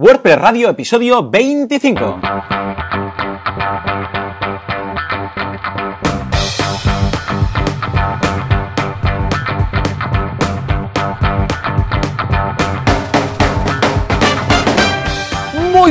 WordPress Radio, episodio 25.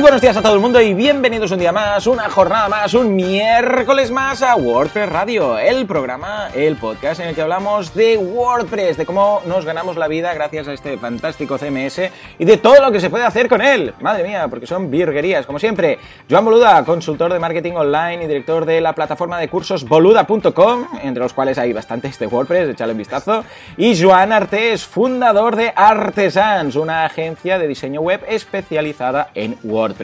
Buenos días a todo el mundo y bienvenidos un día más, una jornada más, un miércoles más a WordPress Radio, el programa, el podcast en el que hablamos de WordPress, de cómo nos ganamos la vida gracias a este fantástico CMS y de todo lo que se puede hacer con él. Madre mía, porque son virguerías, como siempre. Joan Boluda, consultor de marketing online y director de la plataforma de cursos boluda.com, entre los cuales hay bastantes de WordPress, echale un vistazo. Y Joan Artés, fundador de Artesans, una agencia de diseño web especializada en WordPress.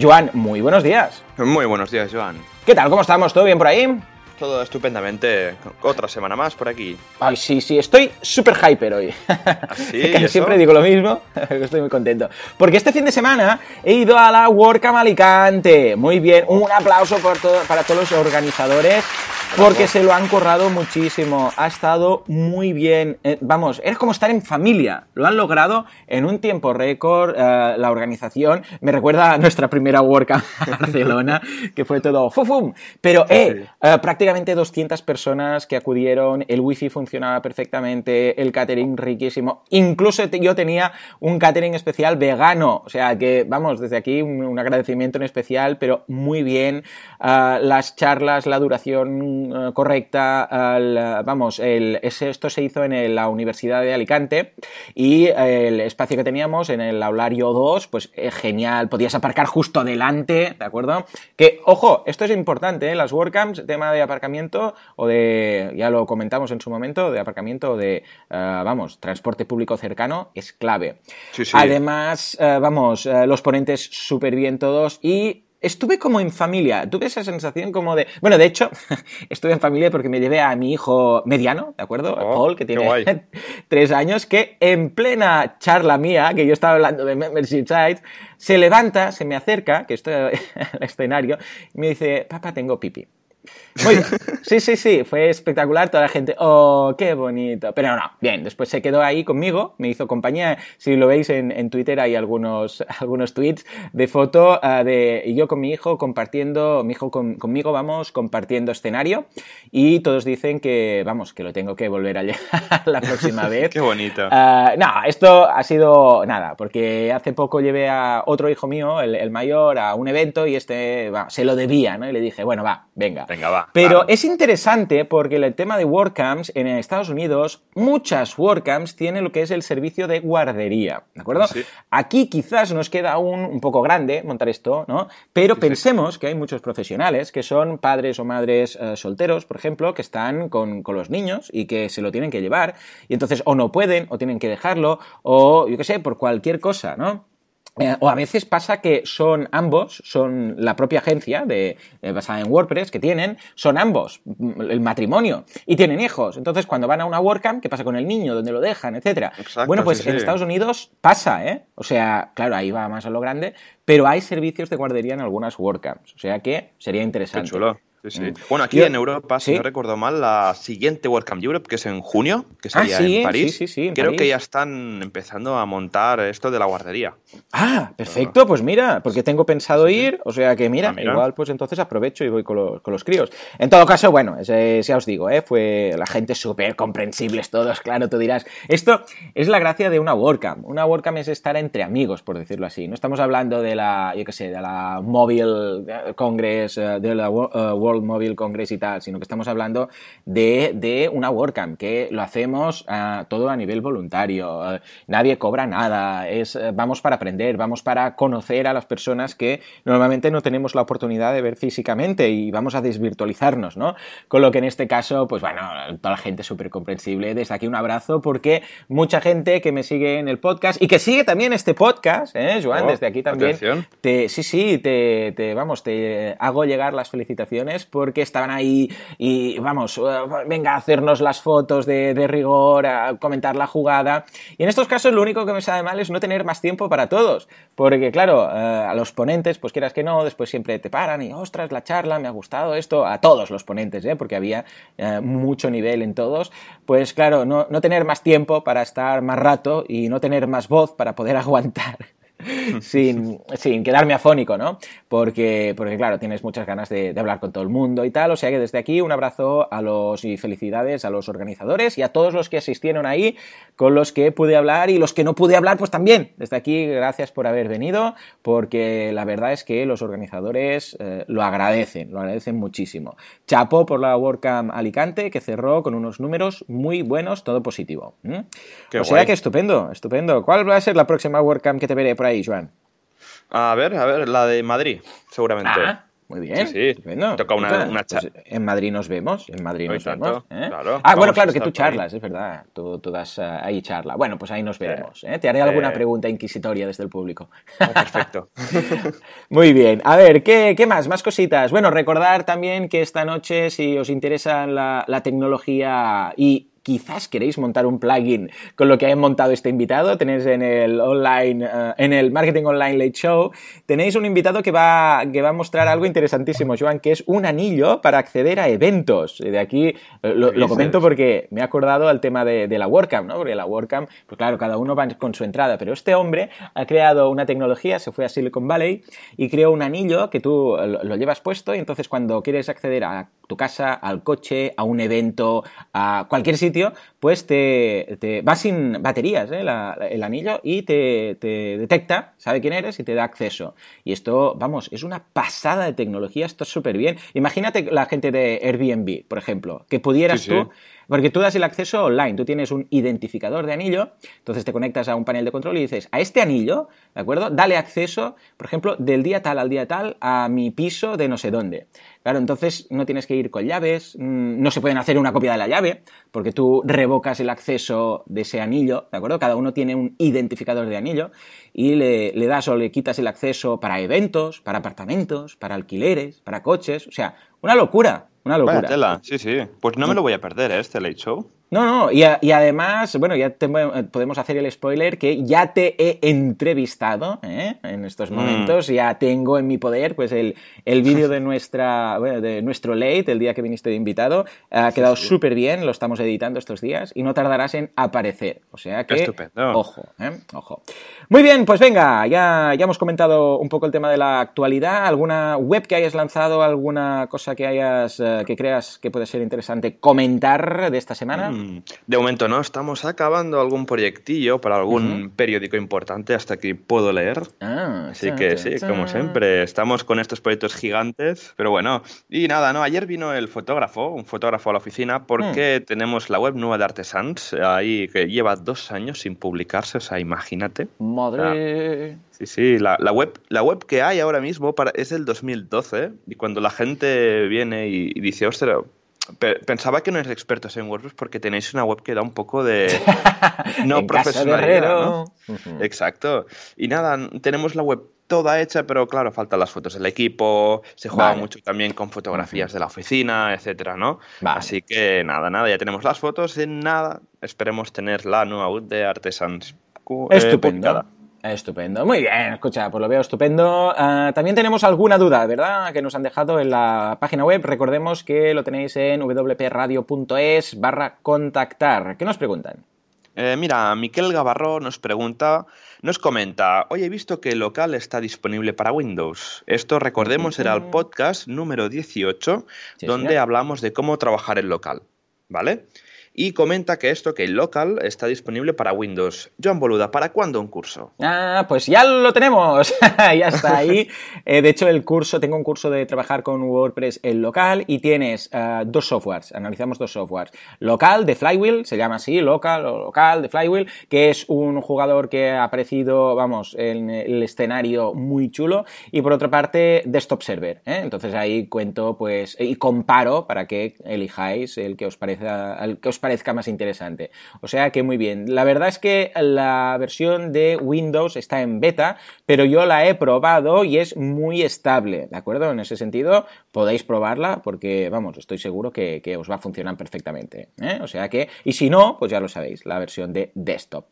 Joan, muy buenos días. Muy buenos días, Joan. ¿Qué tal? ¿Cómo estamos? ¿Todo bien por ahí? Todo estupendamente. Otra semana más por aquí. Ay, sí, sí, estoy súper hyper hoy. ¿Así? que siempre digo lo mismo, estoy muy contento. Porque este fin de semana he ido a la WordCamp Alicante. Muy bien, un aplauso por todo, para todos los organizadores. Porque se lo han currado muchísimo. Ha estado muy bien. Eh, vamos, es como estar en familia. Lo han logrado en un tiempo récord. eh, la organización me recuerda a nuestra primera WordCamp en Barcelona, que fue todo fufum. Pero, eh, eh, prácticamente 200 personas que acudieron. El wifi funcionaba perfectamente. El catering riquísimo. Incluso yo tenía un catering especial vegano. O sea que, vamos, desde aquí un, agradecimiento en especial, pero muy bien. Ah, las charlas, la duración eh, correcta, vamos, esto se hizo en la Universidad de Alicante y el espacio que teníamos en el aulario 2, pues eh, genial, podías aparcar justo delante, ¿de acuerdo? Que, ojo, esto es importante, ¿eh? las WordCamps, tema de aparcamiento o de, ya lo comentamos en su momento, de aparcamiento o de, eh, vamos, transporte público cercano, es clave. Sí, sí. Además, eh, vamos, eh, los ponentes súper bien todos y estuve como en familia. Tuve esa sensación como de... Bueno, de hecho, estuve en familia porque me llevé a mi hijo mediano, ¿de acuerdo? Oh, Paul, que tiene tres años, que en plena charla mía, que yo estaba hablando de Membership Sites, se levanta, se me acerca, que estoy el escenario, y me dice, papá, tengo pipi. Muy bien. Sí, sí, sí, fue espectacular. Toda la gente, oh, qué bonito. Pero no, bien, después se quedó ahí conmigo, me hizo compañía. Si lo veis en, en Twitter, hay algunos, algunos tweets de foto ah, de y yo con mi hijo compartiendo, mi hijo con- conmigo, vamos, compartiendo escenario. Y todos dicen que, vamos, que lo tengo que volver a llevar la próxima vez. Qué bonito. Ah, no, esto ha sido nada, porque hace poco llevé a otro hijo mío, el, el mayor, a un evento y este se lo debía, ¿no? Y le dije, bueno, va, venga. Venga, va. Pero es interesante porque el tema de WordCamps en Estados Unidos, muchas WordCamps tienen lo que es el servicio de guardería, ¿de acuerdo? Sí. Aquí quizás nos queda aún un poco grande montar esto, ¿no? Pero pensemos que hay muchos profesionales que son padres o madres eh, solteros, por ejemplo, que están con, con los niños y que se lo tienen que llevar y entonces o no pueden o tienen que dejarlo o yo qué sé, por cualquier cosa, ¿no? Eh, o a veces pasa que son ambos, son la propia agencia de, eh, basada en WordPress que tienen, son ambos, mm, el matrimonio, y tienen hijos. Entonces, cuando van a una WordCamp, ¿qué pasa con el niño? ¿Dónde lo dejan? Etcétera. Exacto, bueno, pues sí, en sí. Estados Unidos pasa, ¿eh? O sea, claro, ahí va más a lo grande, pero hay servicios de guardería en algunas WordCamps. O sea que sería Qué interesante. chulo. Sí, sí. Mm. Bueno, aquí Yo- en Europa, si sí. no recuerdo mal, la siguiente WordCamp Europe, que es en junio, que Ah, sería en París, sí, sí, sí, en creo París. que ya están empezando a montar esto de la guardería. Ah, perfecto, pues mira, porque tengo pensado ir, o sea que mira, Ah, mira. igual pues entonces aprovecho y voy con los, con los críos. En todo caso, bueno, ese- ya os digo, ¿eh? fue la gente súper comprensibles todos, claro, tú dirás. Esto es la gracia de una WordCamp. Una WordCamp es estar entre amigos, por decirlo así. No estamos hablando de la, yo qué sé, de la Mobile eh, Congress, eh, de la eh, World Mobile Congress y tal, sino que estamos hablando de, de una WordCamp, que lo hacemos ah, todo a nivel voluntario. nadie cobra nada, es, eh, vamos para aprender, vamos para conocer a las personas que normalmente no tenemos la oportunidad de ver físicamente y vamos a desvirtualizarnos, ¿no? Con lo que en este caso, pues bueno, toda la gente súper comprensible. Desde aquí un abrazo porque mucha gente que me sigue en el podcast y que sigue también este podcast, ¿eh, Joan? Oh, desde aquí también. atención. Te, sí, sí, te, te- vamos, te hago llegar las felicitaciones porque estaban ahí y vamos, eh, venga a hacernos las fotos de, rigor, a comentar la jugada. Y en estos casos lo único que me sabe mal es no tener más tiempo para todos. Porque claro, eh, a los ponentes, pues quieras que no, después siempre te paran y, ostras, la charla, me ha gustado esto, a todos los ponentes, ¿eh? porque había eh, mucho nivel en todos. Pues claro, no, no tener más tiempo para estar más rato y no tener más voz para poder aguantar sin, sin, quedarme afónico, ¿no? Porque, porque claro, tienes muchas ganas de, de, hablar con todo el mundo y tal. O sea que desde aquí un abrazo a los y felicidades a los organizadores y a todos los que asistieron ahí, con los que pude hablar y los que no pude hablar, pues también. Desde aquí, gracias por haber venido, porque la verdad es que los organizadores eh, lo agradecen, lo agradecen muchísimo. Chapo por la WordCamp Alicante, que cerró con unos números muy buenos, todo positivo. ¿Mm? o sea que estupendo, estupendo. ¿Cuál va a ser la próxima WordCamp que te veré por ahí, Joan? A ver, a ver, la de Madrid, seguramente. Ah, muy bien. Sí, sí. Toca una, una pues en Madrid nos vemos. En Madrid nos tanto, vemos. ¿eh? Claro, ah, bueno, claro, que tú charlas, es verdad. Tú, tú das uh, ahí charla. Bueno, pues ahí nos veremos. ¿eh? Te haré alguna pregunta inquisitoria desde el público. Oh, perfecto. Muy bien. A ver, ¿qué, ¿qué, más? Más cositas. Bueno, recordar también que esta noche, si os interesa la, la tecnología y quizás queréis montar un plugin con lo que ha montado este invitado, tenéis en el online, uh, en el Marketing Online Late Show, tenéis un invitado que va, que va a mostrar algo interesantísimo, Joan, que es un anillo para acceder a eventos. De aquí uh, lo, lo, comento porque me he acordado al tema de, de, la WordCamp, ¿no? Porque la WordCamp, pues claro, cada uno va con su entrada, pero este hombre ha creado una tecnología, se fue a Silicon Valley y creó un anillo que tú lo, lo llevas puesto y entonces cuando quieres acceder a tu casa, al coche, a un evento, a cualquier sitio, pues te, te va sin baterías ¿eh? La, el anillo y te, te, detecta, sabe quién eres y te da acceso. Y esto, vamos, es una pasada de tecnología, esto es súper bien. Imagínate la gente de Airbnb, por ejemplo, que pudieras sí, tú... sí. Porque tú das el acceso online, tú tienes un identificador de anillo, entonces te conectas a un panel de control y dices, a este anillo, ¿de acuerdo? Dale acceso, por ejemplo, del día tal al día tal a mi piso de no sé dónde. Claro, entonces no tienes que ir con llaves, no se pueden hacer una copia de la llave, porque tú revocas el acceso de ese anillo, ¿de acuerdo? Cada uno tiene un identificador de anillo y le, le das o le quitas el acceso para eventos, para apartamentos, para alquileres, para coches, o sea, una locura. Una locura. Vaya tela, sí, sí. Pues no me lo voy a perder, ¿eh? este Late Show. No, no, y, a, y, además, bueno, ya te, podemos hacer el spoiler que ya te he entrevistado ¿eh? en estos momentos, mm. ya tengo en mi poder pues el, el vídeo de nuestra bueno, de nuestro late, el día que viniste de invitado, ha quedado sí, sí. súper bien, lo estamos editando estos días y no tardarás en aparecer, o sea que, Estupendo. ojo, ¿eh? ojo. Muy bien, pues venga, ya, ya hemos comentado un poco el tema de la actualidad, alguna web que hayas lanzado, alguna cosa que hayas, uh, que creas que puede ser interesante comentar de esta semana. Mm. De momento no, estamos acabando algún proyectillo para algún uh -huh. periódico importante hasta que puedo leer. Ah, Así que sí, como siempre, estamos con estos proyectos gigantes. Pero bueno, y nada, ¿no? Ayer vino el fotógrafo, un fotógrafo a la oficina, porque uh -huh. tenemos la web nueva de Artesans, ahí que lleva dos años sin publicarse, o sea, imagínate. Madre. Ah, sí, sí, la, la, web, la web que hay ahora mismo para, es del 2012, y cuando la gente viene y, y dice, ostras, pensaba que no eres expertos en WordPress porque tenéis una web que da un poco de no profesionalidad. ¿no? Uh -huh. Exacto. Y nada, tenemos la web toda hecha, pero claro, faltan las fotos del equipo, se juega vale. mucho también con fotografías de la oficina, etcétera, ¿no? Vale. Así que nada, nada, ya tenemos las fotos, en nada, esperemos tener la nueva web de Artesans. Eh, Estupendo. Publicada. Estupendo, muy bien, escucha, pues lo veo estupendo. Uh, también tenemos alguna duda, ¿verdad? Que nos han dejado en la página web. Recordemos que lo tenéis en wpradio.es barra contactar. ¿Qué nos preguntan? Eh, mira, Miquel Gavarro nos pregunta, nos comenta, hoy he visto que el local está disponible para Windows. Esto, recordemos, era el podcast número 18, sí, donde hablamos de cómo trabajar el local, ¿vale? Y comenta que esto, que el local, está disponible para Windows. Joan Boluda, ¿para cuándo un curso? Ah, pues ya lo tenemos, ya está ahí. Eh, de hecho, el curso, tengo un curso de trabajar con WordPress en local y tienes uh, dos softwares, analizamos dos softwares. Local de Flywheel, se llama así, local o local de Flywheel, que es un jugador que ha aparecido, vamos, en el escenario muy chulo. Y por otra parte, Desktop Server. ¿eh? Entonces ahí cuento, pues, y comparo para que elijáis el que os parezca, el que os parezca parezca más interesante. O sea que muy bien. La verdad es que la versión de Windows está en beta, pero yo la he probado y es muy estable, ¿de acuerdo? En ese sentido, podéis probarla porque, vamos, estoy seguro que, que os va a funcionar perfectamente. ¿eh? O sea que, y si no, pues ya lo sabéis, la versión de desktop.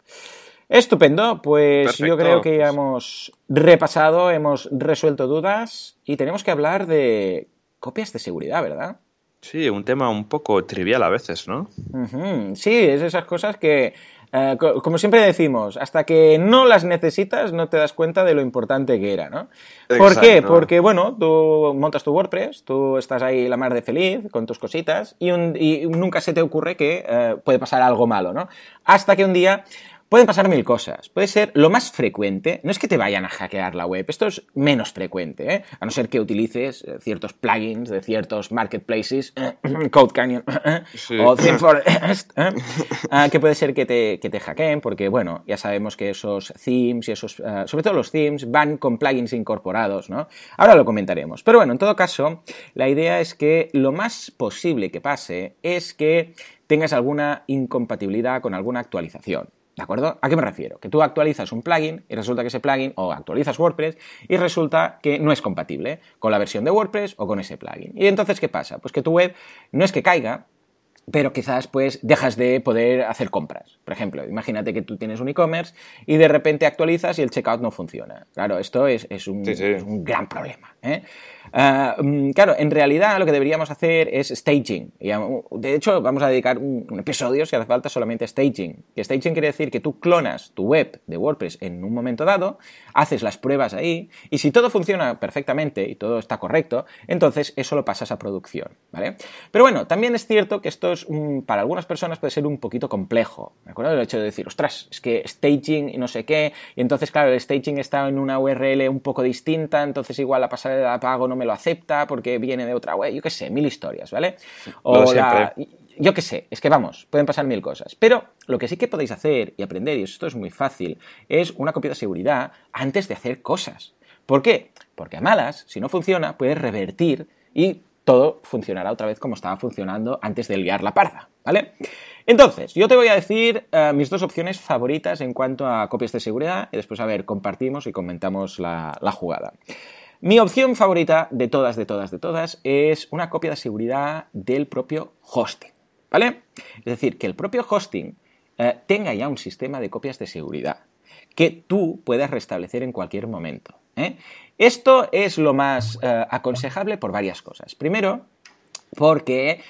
Estupendo, pues Perfecto. yo creo que ya hemos repasado, hemos resuelto dudas y tenemos que hablar de copias de seguridad, ¿verdad? Sí, un tema un poco trivial a veces, ¿no? Uh -huh. Sí, es esas cosas que eh, como siempre decimos, hasta que no las necesitas no te das cuenta de lo importante que era, ¿no? ¿Por qué? Porque, bueno, tú montas tu WordPress, tú estás ahí la mar de feliz con tus cositas y, nunca se te ocurre que eh, puede pasar algo malo, ¿no? Hasta que un día Pueden pasar mil cosas. Puede ser lo más frecuente, no es que te vayan a hackear la web, esto es menos frecuente, ¿eh? a no ser que utilices eh, ciertos plugins de ciertos marketplaces, Code Canyon o ThemeForest, ah, que puede ser que te, que te hackeen, porque bueno, ya sabemos que esos themes y esos, ah, sobre todo los themes, van con plugins incorporados, ¿no? Ahora lo comentaremos. Pero bueno, en todo caso, la idea es que lo más posible que pase es que tengas alguna incompatibilidad con alguna actualización. ¿De acuerdo? ¿A qué me refiero? Que tú actualizas un plugin y resulta que ese plugin, o actualizas WordPress y resulta que no es compatible con la versión de WordPress o con ese plugin. Y entonces, ¿qué pasa? Pues que tu web no es que caiga, pero quizás pues dejas de poder hacer compras. Por ejemplo, imagínate que tú tienes un e-commerce y de repente actualizas y el checkout no funciona. Claro, esto es, un, es un, gran problema. ¿Eh? Ah, mm, claro, en realidad lo que deberíamos hacer es staging. De hecho, vamos a dedicar un, episodio, si hace falta, solamente staging. Y staging quiere decir que tú clonas tu web de WordPress en un momento dado, haces las pruebas ahí, y si todo funciona perfectamente y todo está correcto, entonces eso lo pasas a producción. ¿vale? Pero bueno, también es cierto que esto es para algunas personas puede ser un poquito complejo. ¿De acuerdo? El hecho de decir, ostras, es que staging y no sé qué, y entonces, claro, el staging está en una URL un poco distinta, entonces igual la pasarela de pago no me lo acepta porque viene de otra web, yo qué sé, mil historias, ¿vale? O la, yo qué sé, es que vamos, pueden pasar mil cosas. Pero lo que sí que podéis hacer y aprender, y esto es muy fácil, es una copia de seguridad antes de hacer cosas. ¿Por qué? Porque a malas, si no funciona, puedes revertir y todo funcionará otra vez como estaba funcionando antes de liar la parda, ¿vale? Entonces, yo te voy a decir eh, mis dos opciones favoritas en cuanto a copias de seguridad y después, a ver, compartimos y comentamos la jugada. Mi opción favorita de todas, de todas, de todas es una copia de seguridad del propio hosting, ¿vale? Es decir, que el propio hosting eh, tenga ya un sistema de copias de seguridad que tú puedas restablecer en cualquier momento. ¿eh? Esto es lo más eh, aconsejable por varias cosas. Primero, porque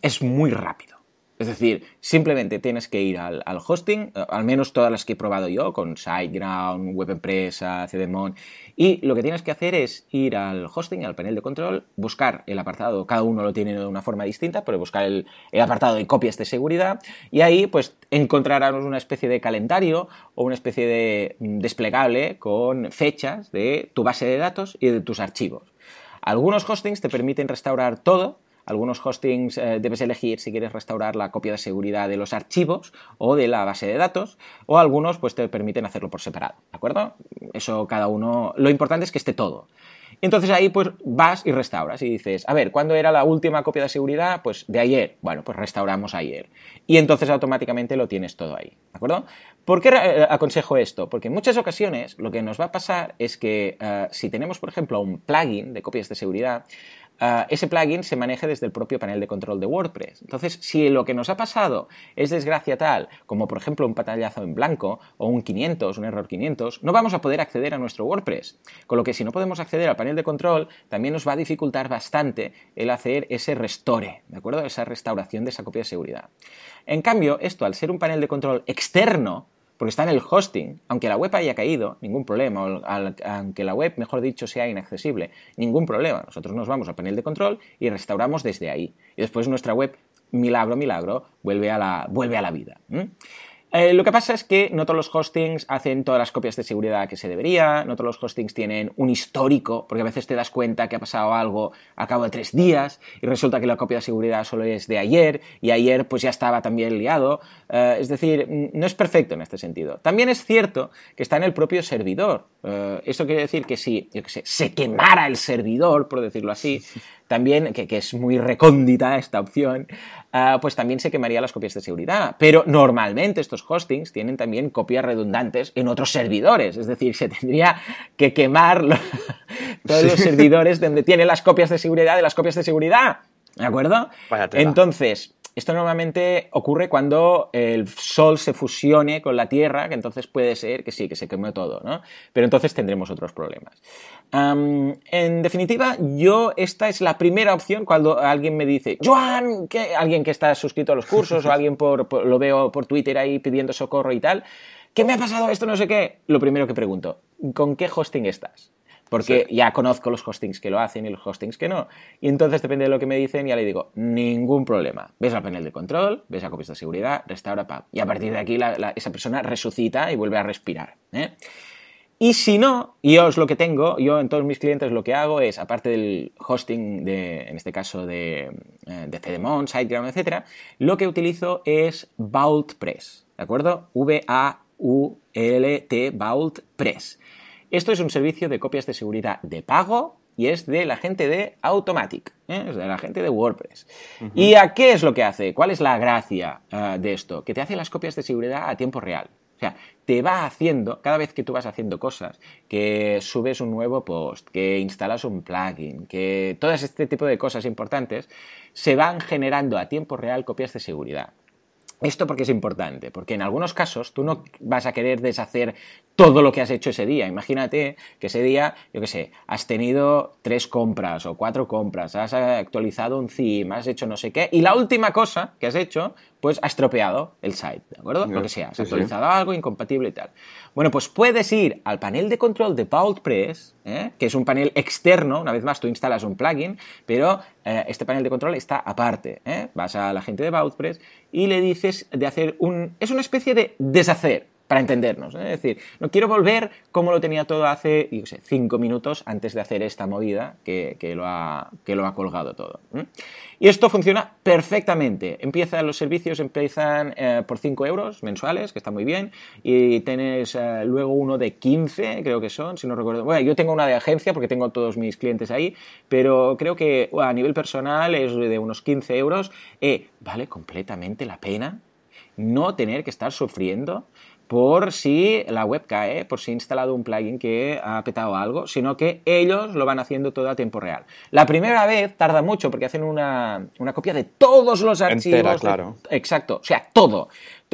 es muy rápido. Es decir, simplemente tienes que ir al, hosting, eh, al menos todas las que he probado yo, con SiteGround, WebEmpresa, CDMON, y lo que tienes que hacer es ir al hosting, al panel de control, buscar el apartado, cada uno lo tiene de una forma distinta, pero buscar el, apartado de copias de seguridad, y ahí pues encontrarás una especie de calendario o una especie de mm, desplegable con fechas de tu base de datos y de tus archivos. Algunos hostings te permiten restaurar todo, algunos hostings eh, debes elegir si quieres restaurar la copia de seguridad de los archivos o de la base de datos, o algunos pues te permiten hacerlo por separado, ¿de acuerdo? Eso cada uno, lo importante es que esté todo. Entonces ahí pues vas y restauras y dices, a ver, ¿cuándo era la última copia de seguridad? Pues de ayer. Bueno, pues restauramos ayer. Y entonces automáticamente lo tienes todo ahí, ¿de acuerdo? ¿Por qué eh, aconsejo esto? Porque en muchas ocasiones lo que nos va a pasar es que eh, si tenemos, por ejemplo, un plugin de copias de seguridad, Ah, ese plugin se maneje desde el propio panel de control de WordPress. Entonces, si lo que nos ha pasado es desgracia tal, como por ejemplo un pantallazo en blanco o un 500, un error 500, no vamos a poder acceder a nuestro WordPress. Con lo que si no podemos acceder al panel de control, también nos va a dificultar bastante el hacer ese restore, ¿de acuerdo? Esa restauración de esa copia de seguridad. En cambio, esto al ser un panel de control externo, porque está en el hosting, aunque la web haya caído, ningún problema, aunque la web, mejor dicho, sea inaccesible, ningún problema. Nosotros nos vamos al panel de control y restauramos desde ahí. Y después nuestra web, milagro, milagro, vuelve a la, vuelve a la vida. Eh, lo que pasa es que no todos los hostings hacen todas las copias de seguridad que se debería, no todos los hostings tienen un histórico, porque a veces te das cuenta que ha pasado algo al cabo de tres días y resulta que la copia de seguridad solo es de ayer y ayer pues ya estaba también liado. Eh, es decir, no es perfecto en este sentido. También es cierto que está en el propio servidor. Eh, eso quiere decir que si, yo sé, se quemara el servidor, por decirlo así, también, que, es muy recóndita esta opción, ah, pues también se quemaría las copias de seguridad. Pero normalmente estos hostings tienen también copias redundantes en otros servidores, es decir, se tendría que quemar todos los servidores donde tienen las copias de seguridad de las copias de seguridad. ¿De acuerdo? Entonces, esto normalmente ocurre cuando el Sol se fusione con la Tierra, que entonces puede ser que sí, que se queme todo, ¿no? Pero entonces tendremos otros problemas. en definitiva, yo esta es la primera opción cuando alguien me dice, Joan, que alguien que está suscrito a los cursos o alguien por, lo veo por Twitter ahí pidiendo socorro y tal, ¿qué me ha pasado esto? No sé qué. Lo primero que pregunto, ¿con qué hosting estás? Porque ya conozco los hostings que lo hacen y los hostings que no. Y entonces, depende de lo que me dicen, ya le digo, ningún problema. Ves al panel de control, ves a copias de seguridad, restaura, pam. Y a partir de aquí esa persona resucita y vuelve a respirar. ¿eh? Y si no, yo es lo que tengo, yo en todos mis clientes lo que hago es, aparte del hosting, de, en este caso de, eh, de CDMON, SiteGround, etc., lo que utilizo es VaultPress, ¿de acuerdo? V-A-U-L-T, VaultPress. Esto es un servicio de copias de seguridad de pago y es de la gente de Automatic, ¿eh? es de la gente de WordPress. ¿Y a qué es lo que hace? ¿Cuál es la gracia ah, de esto? Que te hace las copias de seguridad a tiempo real. O sea, te va haciendo, cada vez que tú vas haciendo cosas, que subes un nuevo post, que instalas un plugin, que todo este tipo de cosas importantes, se van generando a tiempo real copias de seguridad. Esto porque es importante, porque en algunos casos tú no vas a querer deshacer todo lo que has hecho ese día. Imagínate que ese día, yo qué sé, has tenido tres compras o cuatro compras, has actualizado un theme, has hecho no sé qué, y la última cosa que has hecho pues ha estropeado el site, ¿de acuerdo? Lo que sea, has actualizado algo incompatible y tal. Bueno, pues puedes ir al panel de control de VaultPress, ¿eh? que es un panel externo, una vez más tú instalas un plugin, pero eh, este panel de control está aparte. ¿eh? Vas a la gente de VaultPress y le dices de hacer un... es una especie de deshacer, para entendernos. ¿eh? Es decir, no quiero volver como lo tenía todo hace, yo sé, cinco minutos antes de hacer esta movida que, lo, ha, que lo, ha, colgado todo. Y esto funciona perfectamente. Empiezan los servicios, empiezan eh, por 5 euros mensuales, que está muy bien, y tienes eh, luego uno de 15, creo que son, si no recuerdo. Bueno, yo tengo una de agencia porque tengo todos mis clientes ahí, pero creo que a nivel personal es de unos 15 euros. vale completamente la pena no tener que estar sufriendo por si la web cae, por si he instalado un plugin que ha petado algo, sino que ellos lo van haciendo todo a tiempo real. La primera vez tarda mucho porque hacen una, copia de todos los archivos. claro. exacto, o sea, todo.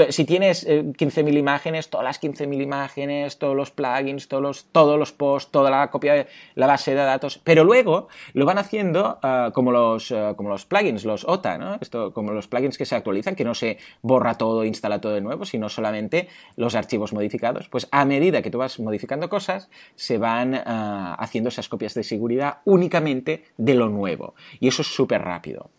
Si tienes 15.000 eh, imágenes, todas las 15.000 imágenes, todos los plugins, todos los, todos los posts, toda la copia de la base de datos, pero luego lo van haciendo ah, como, los, ah, como los plugins, los OTA, ¿no? Esto, como los plugins que se actualizan, que no se borra todo, instala todo de nuevo, sino solamente los archivos modificados. Pues a medida que tú vas modificando cosas, se van ah, haciendo esas copias de seguridad únicamente de lo nuevo. Y eso es súper rápido.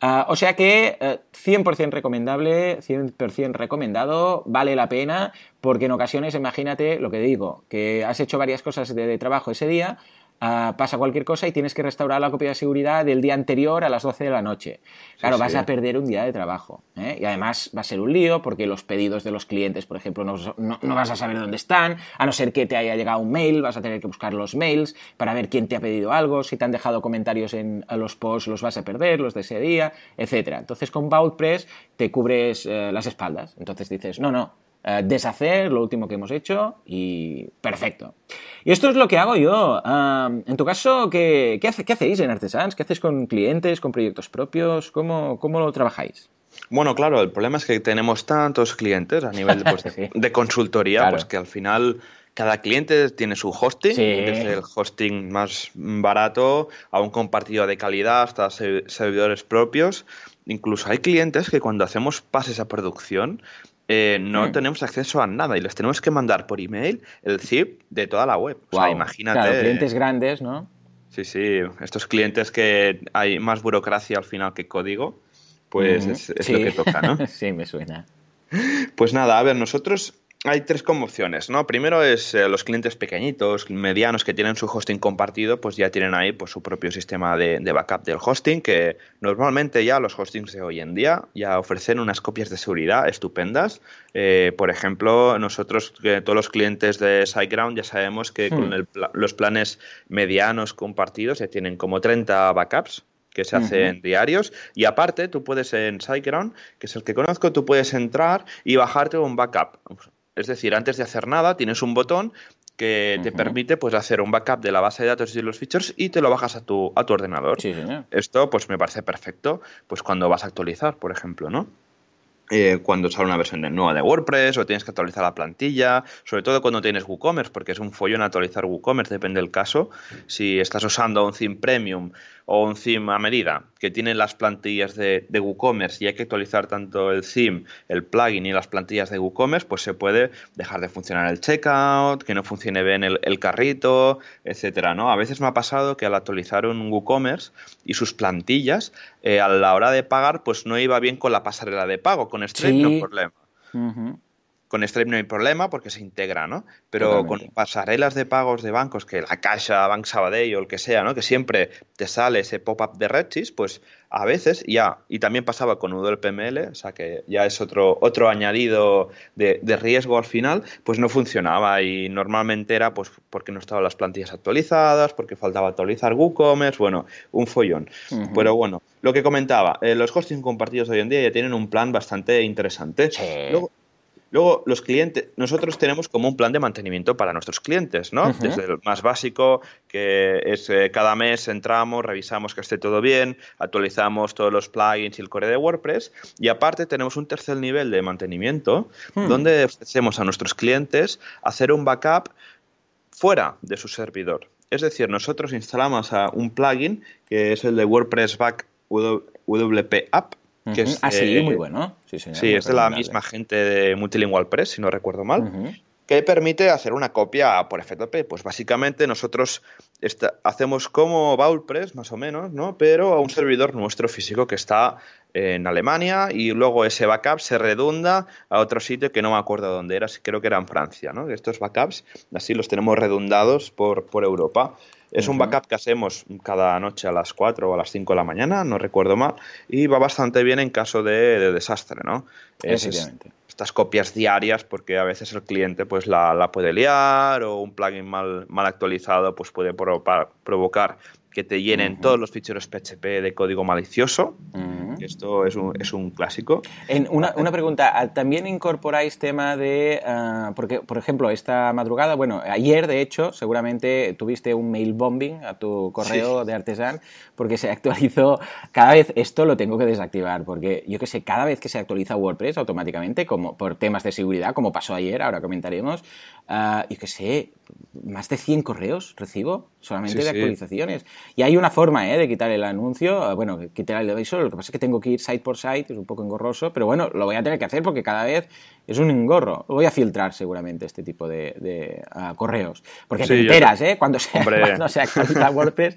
Ah, o sea que 100% eh, recomendable, 100% recomendado, vale la pena, porque en ocasiones, imagínate lo que digo, que has hecho varias cosas de trabajo ese día, Ah, pasa cualquier cosa y tienes que restaurar la copia de seguridad del día anterior a las 12 de la noche. Claro, vas a perder un día de trabajo. ¿eh? Y además va a ser un lío porque los pedidos de los clientes, por ejemplo, no, vas a saber dónde están, a no ser que te haya llegado un mail, vas a tener que buscar los mails para ver quién te ha pedido algo, si te han dejado comentarios en los posts los vas a perder, los de ese día, etc. Entonces con VaultPress te cubres eh, las espaldas. Entonces dices, no, no, eh, deshacer lo último que hemos hecho y perfecto. Y esto es lo que hago yo. en tu caso, ¿qué, qué, hacéis en Artesans? ¿Qué hacéis con clientes, con proyectos propios? ¿Cómo, cómo lo trabajáis? Bueno, claro, el problema es que tenemos tantos clientes a nivel pues, de, consultoría, pues que al final cada cliente tiene su hosting, desde el hosting más barato a un compartido de calidad hasta servidores propios. Incluso hay clientes que cuando hacemos pases a producción eh, no hmm. tenemos acceso a nada y les tenemos que mandar por email el zip de toda la web. O sea, imagínate. Claro, clientes grandes, ¿no? Sí, sí. Estos clientes que hay más burocracia al final que código, pues es, lo que toca, ¿no? sí, me suena. Pues nada, a ver, nosotros hay tres como opciones, ¿no? Primero es eh, los clientes pequeñitos, medianos que tienen su hosting compartido, pues ya tienen ahí pues, su propio sistema de, backup del hosting, que normalmente ya los hostings de hoy en día ya ofrecen unas copias de seguridad estupendas. Eh, por ejemplo, nosotros, todos los clientes de SiteGround ya sabemos que con hmm. los planes medianos compartidos ya tienen como 30 backups que se hacen diarios. Y aparte, tú puedes en SiteGround, que es el que conozco, tú puedes entrar y bajarte un backup. Es decir, antes de hacer nada, tienes un botón que te permite pues hacer un backup de la base de datos y de los features y te lo bajas a tu, a tu ordenador. Esto pues me parece perfecto pues cuando vas a actualizar, por ejemplo, ¿no? Eh, cuando sale una versión nueva de WordPress o tienes que actualizar la plantilla, sobre todo cuando tienes WooCommerce, porque es un follón actualizar WooCommerce, depende del caso. Si estás usando un theme premium o un theme a medida que tiene las plantillas de, WooCommerce y hay que actualizar tanto el theme, el plugin y las plantillas de WooCommerce, pues se puede dejar de funcionar el checkout, que no funcione bien el, carrito, etcétera, ¿no? A veces me ha pasado que al actualizar un WooCommerce y sus plantillas, eh, a la hora de pagar, pues no iba bien con la pasarela de pago, con Stripe no problema con Stripe no hay problema porque se integra, ¿no? Pero con pasarelas de pagos de bancos, que la Caixa, Bank Sabadell o el que sea, ¿no? Que siempre te sale ese pop-up de Redshift, pues a veces ya, y también pasaba con UDLPML, o sea que ya es otro, otro añadido de, riesgo al final, pues no funcionaba y normalmente era pues porque no estaban las plantillas actualizadas, porque faltaba actualizar WooCommerce, bueno, un follón. Pero bueno, lo que comentaba, eh, los hosting compartidos hoy en día ya tienen un plan bastante interesante. Luego, los clientes, nosotros tenemos como un plan de mantenimiento para nuestros clientes, ¿no? Desde el más básico, que es eh, cada mes entramos, revisamos que esté todo bien, actualizamos todos los plugins y el core de WordPress. Y aparte tenemos un tercer nivel de mantenimiento, hmm. donde ofrecemos a nuestros clientes hacer un backup fuera de su servidor. Es decir, nosotros instalamos a un plugin que es el de WordPress Back WP App, que es, ah, sí, muy bueno. Sí, sí es de la misma gente de Multilingual Press, si no recuerdo mal, que permite hacer una copia por FTP. Pues básicamente nosotros hacemos como Press, más o menos, ¿no? Pero a un servidor nuestro físico que está en Alemania y luego ese backup se redunda a otro sitio que no me acuerdo dónde era, creo que era en Francia, ¿no? Estos backups así los tenemos redundados por, por Europa. Es un backup que hacemos cada noche a las 4 o a las 5 de la mañana, no recuerdo mal, y va bastante bien en caso de, desastre, ¿no? estas copias diarias, porque a veces el cliente pues la, puede liar o un plugin mal, mal actualizado pues puede provocar que te llenen todos los ficheros PHP de código malicioso. Esto es un, es un clásico. En una, una, pregunta, ah, ¿también incorporáis tema de, ah, porque por ejemplo, esta madrugada, bueno, ayer de hecho, seguramente tuviste un mail bombing a tu correo de artesan porque se actualizó, cada vez esto lo tengo que desactivar, porque yo que sé, cada vez que se actualiza WordPress automáticamente, como por temas de seguridad, como pasó ayer, ahora comentaremos, uh, yo que sé, más de 100 correos recibo solamente de actualizaciones. Y hay una forma ¿eh? de quitar el anuncio, bueno, quitar el aviso, lo que pasa es que tengo que ir site por site, es un poco engorroso, pero bueno, lo voy a tener que hacer porque cada vez es un engorro. Voy a filtrar seguramente este tipo de, ah, correos, porque te enteras, ¿eh? Cuando se, cuando se actualiza WordPress.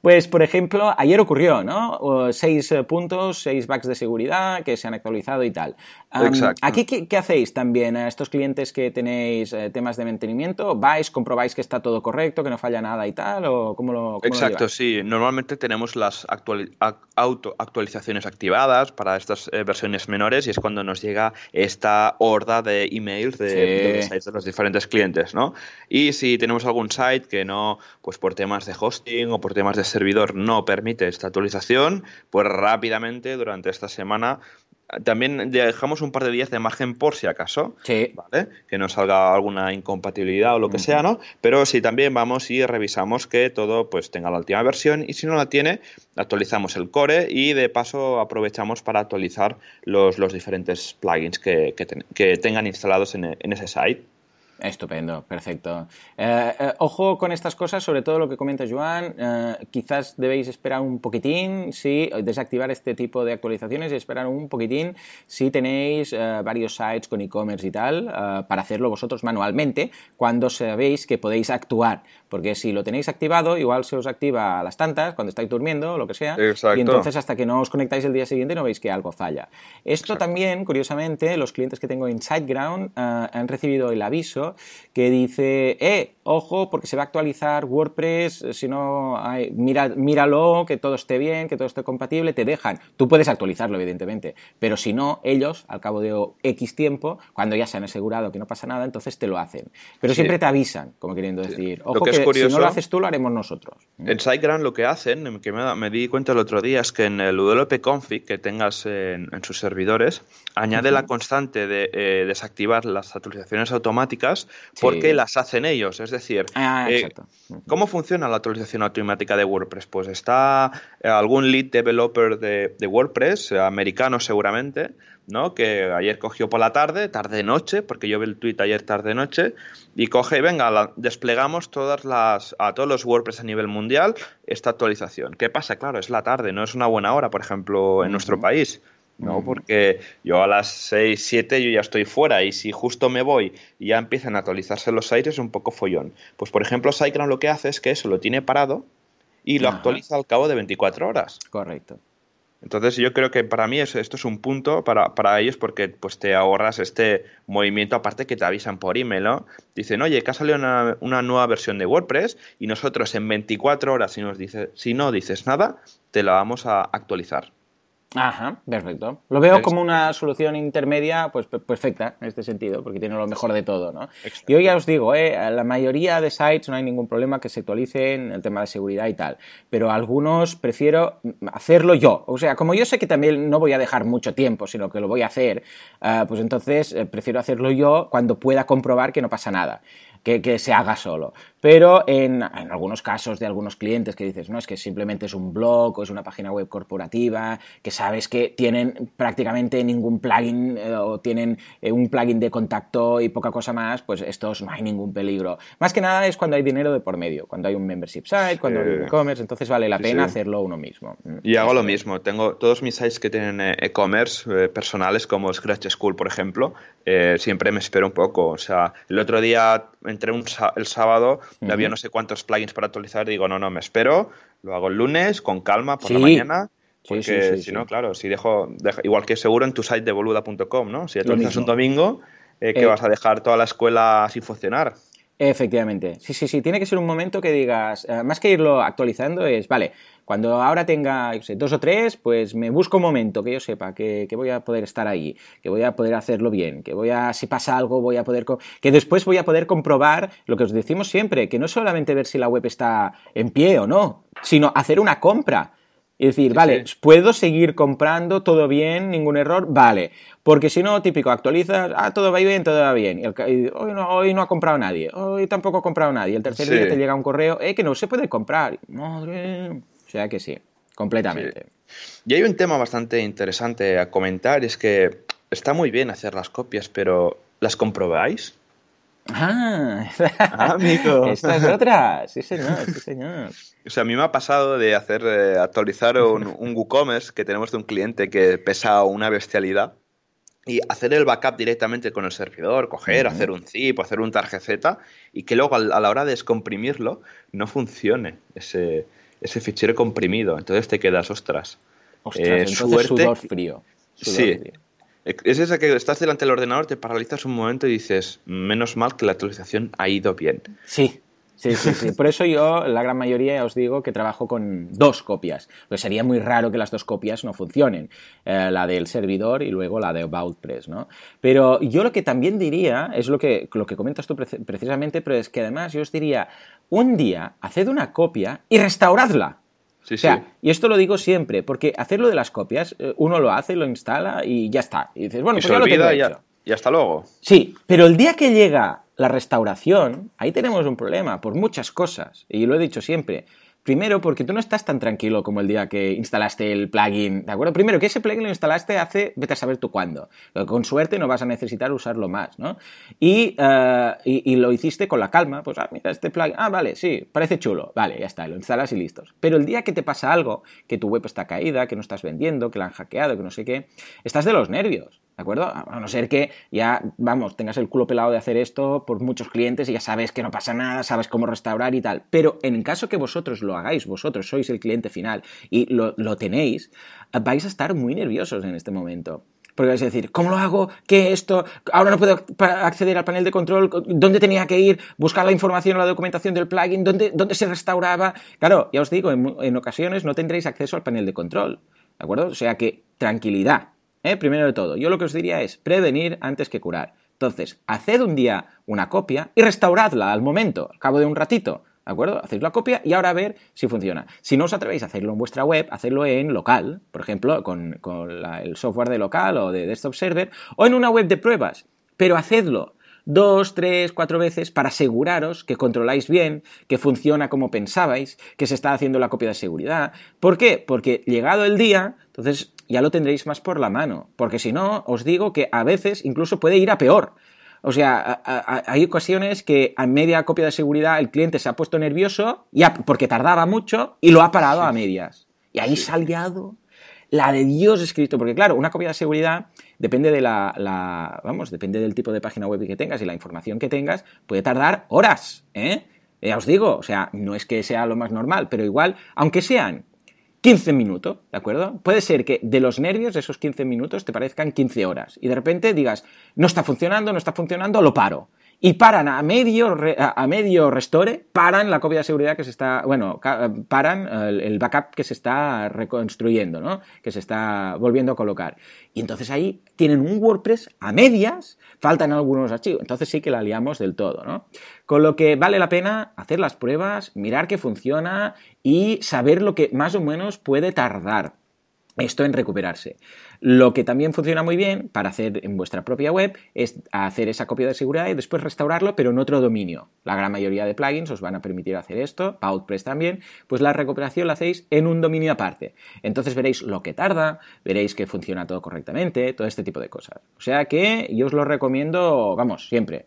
Pues, por ejemplo, ayer ocurrió, ¿no? Seis eh, puntos, seis bugs de seguridad que se han actualizado y tal. ¿Aquí ¿qué, hacéis también a estos clientes que tenéis eh, temas de mantenimiento? ¿Vais, comprobáis que está todo correcto, que no falla nada y tal? ¿O cómo lo, Exacto, sí. Normalmente tenemos las auto actualizaciones activadas para estas eh, versiones menores y es cuando nos llega esta horda de emails de, de, los diferentes clientes, ¿no? Y si tenemos algún site que no, pues por temas de hosting o por temas de servidor no permite esta actualización, pues rápidamente durante esta semana también dejamos un par de días de margen por si acaso, ¿vale? Que no salga alguna incompatibilidad o lo que sea, ¿no? Pero sí también vamos y revisamos que todo pues tenga la última versión y si no la tiene, actualizamos el core y de paso aprovechamos para actualizar los, los diferentes plugins que, que, tengan instalados en, en ese site. Estupendo, perfecto. Eh, eh, ojo con estas cosas, sobre todo lo que comenta Joan. Eh, quizás debéis esperar un poquitín, sí, desactivar este tipo de actualizaciones y esperar un poquitín si tenéis varios sites con e-commerce y tal, para hacerlo vosotros manualmente cuando sabéis que podéis actuar. Porque si lo tenéis activado, igual se os activa a las tantas, cuando estáis durmiendo, lo que sea. Y entonces hasta que no os conectáis el día siguiente no veis que algo falla. Esto también, curiosamente, los clientes que tengo en SiteGround han recibido el aviso que dice, eh, ojo, porque se va a actualizar WordPress, si no, mira, míralo, que todo esté bien, que todo esté compatible, te dejan. Tú puedes actualizarlo, evidentemente, pero si no, ellos, al cabo de X tiempo, cuando ya se han asegurado que no pasa nada, entonces te lo hacen. Pero siempre te avisan, como queriendo decir, ojo, que, si no lo haces tú, lo haremos nosotros. En SiteGround lo que hacen, que me, di cuenta el otro día, es que en el UDLP config que tengas en, sus servidores, añade la constante de eh, desactivar las actualizaciones automáticas copias porque las hacen ellos. Es decir, ah, eh, ¿cómo funciona la actualización automática de WordPress? Pues está eh, algún lead developer de, de WordPress, americano seguramente, ¿no? Que ayer cogió por la tarde, tarde-noche, porque yo vi el tweet ayer tarde-noche, y coge venga, desplegamos todas las, a todos los WordPress a nivel mundial esta actualización. ¿Qué pasa? Claro, es la tarde, no es una buena hora, por ejemplo, en nuestro país. ¿No? Porque yo a las 6, 7 yo ya estoy fuera y si justo me voy y ya empiezan a actualizarse los sites es un poco follón. Pues por ejemplo, SiteGround lo que hace es que eso lo tiene parado y lo actualiza al cabo de 24 horas. Correcto. Entonces yo creo que para mí esto es un punto para, para, ellos porque pues te ahorras este movimiento aparte que te avisan por email, ¿no? Dicen, oye, que ha salido una, una nueva versión de WordPress y nosotros en 24 horas, si, nos dice, si no dices nada, te la vamos a actualizar. Ajá, perfecto. Lo veo como una solución intermedia, pues perfecta en este sentido, porque tiene lo mejor de todo, ¿no? Yo ya os digo, ¿eh? la mayoría de sites no hay ningún problema que se actualicen el tema de seguridad y tal, pero algunos prefiero hacerlo yo. O sea, como yo sé que también no voy a dejar mucho tiempo, sino que lo voy a hacer, ah, pues entonces eh, prefiero hacerlo yo cuando pueda comprobar que no pasa nada que, se haga solo. Pero en, algunos casos de algunos clientes que dices, no, es que simplemente es un blog o es una página web corporativa, que sabes que tienen prácticamente ningún plugin eh, o tienen eh, un plugin de contacto y poca cosa más, pues estos no hay ningún peligro. Más que nada es cuando hay dinero de por medio, cuando hay un membership site, cuando hay un e-commerce, entonces vale la pena hacerlo uno mismo. Mm, y hago lo mismo, tengo todos mis sites que tienen eh, e-commerce personales como Scratch School, por ejemplo, siempre me espero un poco. O sea, el otro día entré un, el sábado, había no sé cuántos plugins para actualizar, digo, no, no, me espero, lo hago el lunes con calma por la mañana. Porque si no, claro, si dejo, igual que seguro en tu site de boluda.com, ¿no? Si actualizas un domingo, eh, que eh, vas a dejar toda la escuela sin funcionar. Efectivamente. Sí, sí, sí. Tiene que ser un momento que digas, eh, más que irlo actualizando, es, vale, cuando ahora tenga dos o tres, pues me busco un momento que yo sepa que, voy a poder estar ahí, que voy a poder hacerlo bien, que voy a, si pasa algo, voy a poder, que después voy a poder comprobar lo que os decimos siempre, que no solamente ver si la web está en pie o no, sino hacer una compra. Y decir, vale, ¿puedo seguir comprando? ¿Todo bien? ¿Ningún error? Vale. Porque si no, típico, actualizas, ah, todo va bien, todo va bien. Y, hoy, no, hoy, no, ha comprado nadie, hoy tampoco ha comprado nadie. El tercer día te llega un correo, eh, que no se puede comprar. Madre. O sea que sí, completamente. Y hay un tema bastante interesante a comentar, es que está muy bien hacer las copias, pero ¿las comprobáis? Ah, ah, amigo. Esta es otra. Sí, señor, sí, señor. O sea, a mí me ha pasado de hacer eh, actualizar un, un WooCommerce que tenemos de un cliente que pesa una bestialidad y hacer el backup directamente con el servidor, coger, hacer un zip, hacer un tarjeta y que luego a la hora de descomprimirlo no funcione ese, ese fichero comprimido. Entonces te quedas, ostras. Ostras, eh, entonces sudor frío. sí. Es esa que estás delante del ordenador, te paralizas un momento y dices, menos mal que la actualización ha ido bien. Sí, Sí, sí, sí. Por eso yo, la gran mayoría, os digo que trabajo con dos copias. Pues sería muy raro que las dos copias no funcionen. Eh, la del servidor y luego la de AboutPress, ¿no? Pero yo lo que también diría, es lo que, lo que comentas tú precisamente, pero es que además yo os diría, un día haced una copia y restauradla. Sí, sí. y esto lo digo siempre, porque hacerlo de las copias, eh, uno lo hace, lo instala y ya está. Y dices, bueno, pues ya lo tengo hecho. Y hasta luego. Sí, pero el día que llega la restauración, ahí tenemos un problema por muchas cosas. Y lo he dicho siempre. Primero, porque tú no estás tan tranquilo como el día que instalaste el plugin, ¿de acuerdo? Primero, que ese plugin lo instalaste hace, vete a saber tú cuándo. Con suerte no vas a necesitar usarlo más, ¿no? Y, eh, y, lo hiciste con la calma, pues, ah, mira, este plugin, ah, vale, sí, parece chulo, vale, ya está, lo instalas y listos. Pero el día que te pasa algo, que tu web está caída, que no estás vendiendo, que la han hackeado, que no sé qué, estás de los nervios. ¿De acuerdo? A no ser que ya, vamos, tengas el culo pelado de hacer esto por muchos clientes y ya sabes que no pasa nada, sabes cómo restaurar y tal. Pero en caso que vosotros lo hagáis, vosotros sois el cliente final y lo, tenéis, vais a estar muy nerviosos en este momento. Porque vais a decir, ¿cómo lo hago? ¿Qué esto? Ahora no puedo acceder al panel de control. ¿Dónde tenía que ir? Buscar la información o la documentación del plugin. ¿Dónde, dónde se restauraba? Claro, ya os digo, en, en ocasiones no tendréis acceso al panel de control. ¿De acuerdo? O sea que tranquilidad. ¿Eh? Primero de todo, yo lo que os diría es prevenir antes que curar. Entonces, haced un día una copia y restauradla al momento, al cabo de un ratito. ¿De acuerdo? Hacéis la copia y ahora a ver si funciona. Si no os atrevéis a hacerlo en vuestra web, hacedlo en local, por ejemplo, con, el software de local o de desktop server, o en una web de pruebas. Pero hacedlo. dos, tres, cuatro veces para aseguraros que controláis bien, que funciona como pensabais, que se está haciendo la copia de seguridad. ¿Por qué? Porque llegado el día, entonces ya lo tendréis más por la mano, porque si no, os digo que a veces incluso puede ir a peor. O sea, hay ocasiones que a media copia de seguridad el cliente se ha puesto nervioso ya porque tardaba mucho y lo ha parado a medias. Y ahí se ha liado la de Dios escrito, porque claro, una copia de seguridad depende de la, vamos, depende del tipo de página web que tengas y la información que tengas, puede tardar horas, ¿eh? Ya os digo, o sea, no es que sea lo más normal, pero igual, aunque sean 15 minutos, ¿de acuerdo? Puede ser que de los nervios esos 15 minutos te parezcan 15 horas y de repente digas, no está funcionando, no está funcionando, lo paro. Y paran a medio, a medio restore, paran la copia de seguridad que se está, bueno, paran el backup que se está reconstruyendo, ¿no? Que se está volviendo a colocar. Y entonces ahí tienen un WordPress a medias, faltan algunos archivos. Entonces sí que la liamos del todo, ¿no? Con lo que vale la pena hacer las pruebas, mirar que funciona y saber lo que más o menos puede tardar esto en recuperarse. Lo que también funciona muy bien para hacer en vuestra propia web es hacer esa copia de seguridad y después restaurarlo, pero en otro dominio. La gran mayoría de plugins os van a permitir hacer esto, PowerPress también, pues la recuperación la hacéis en un dominio aparte. Entonces veréis lo que tarda, veréis que funciona todo correctamente, todo este tipo de cosas. O sea que yo os lo recomiendo, vamos, siempre.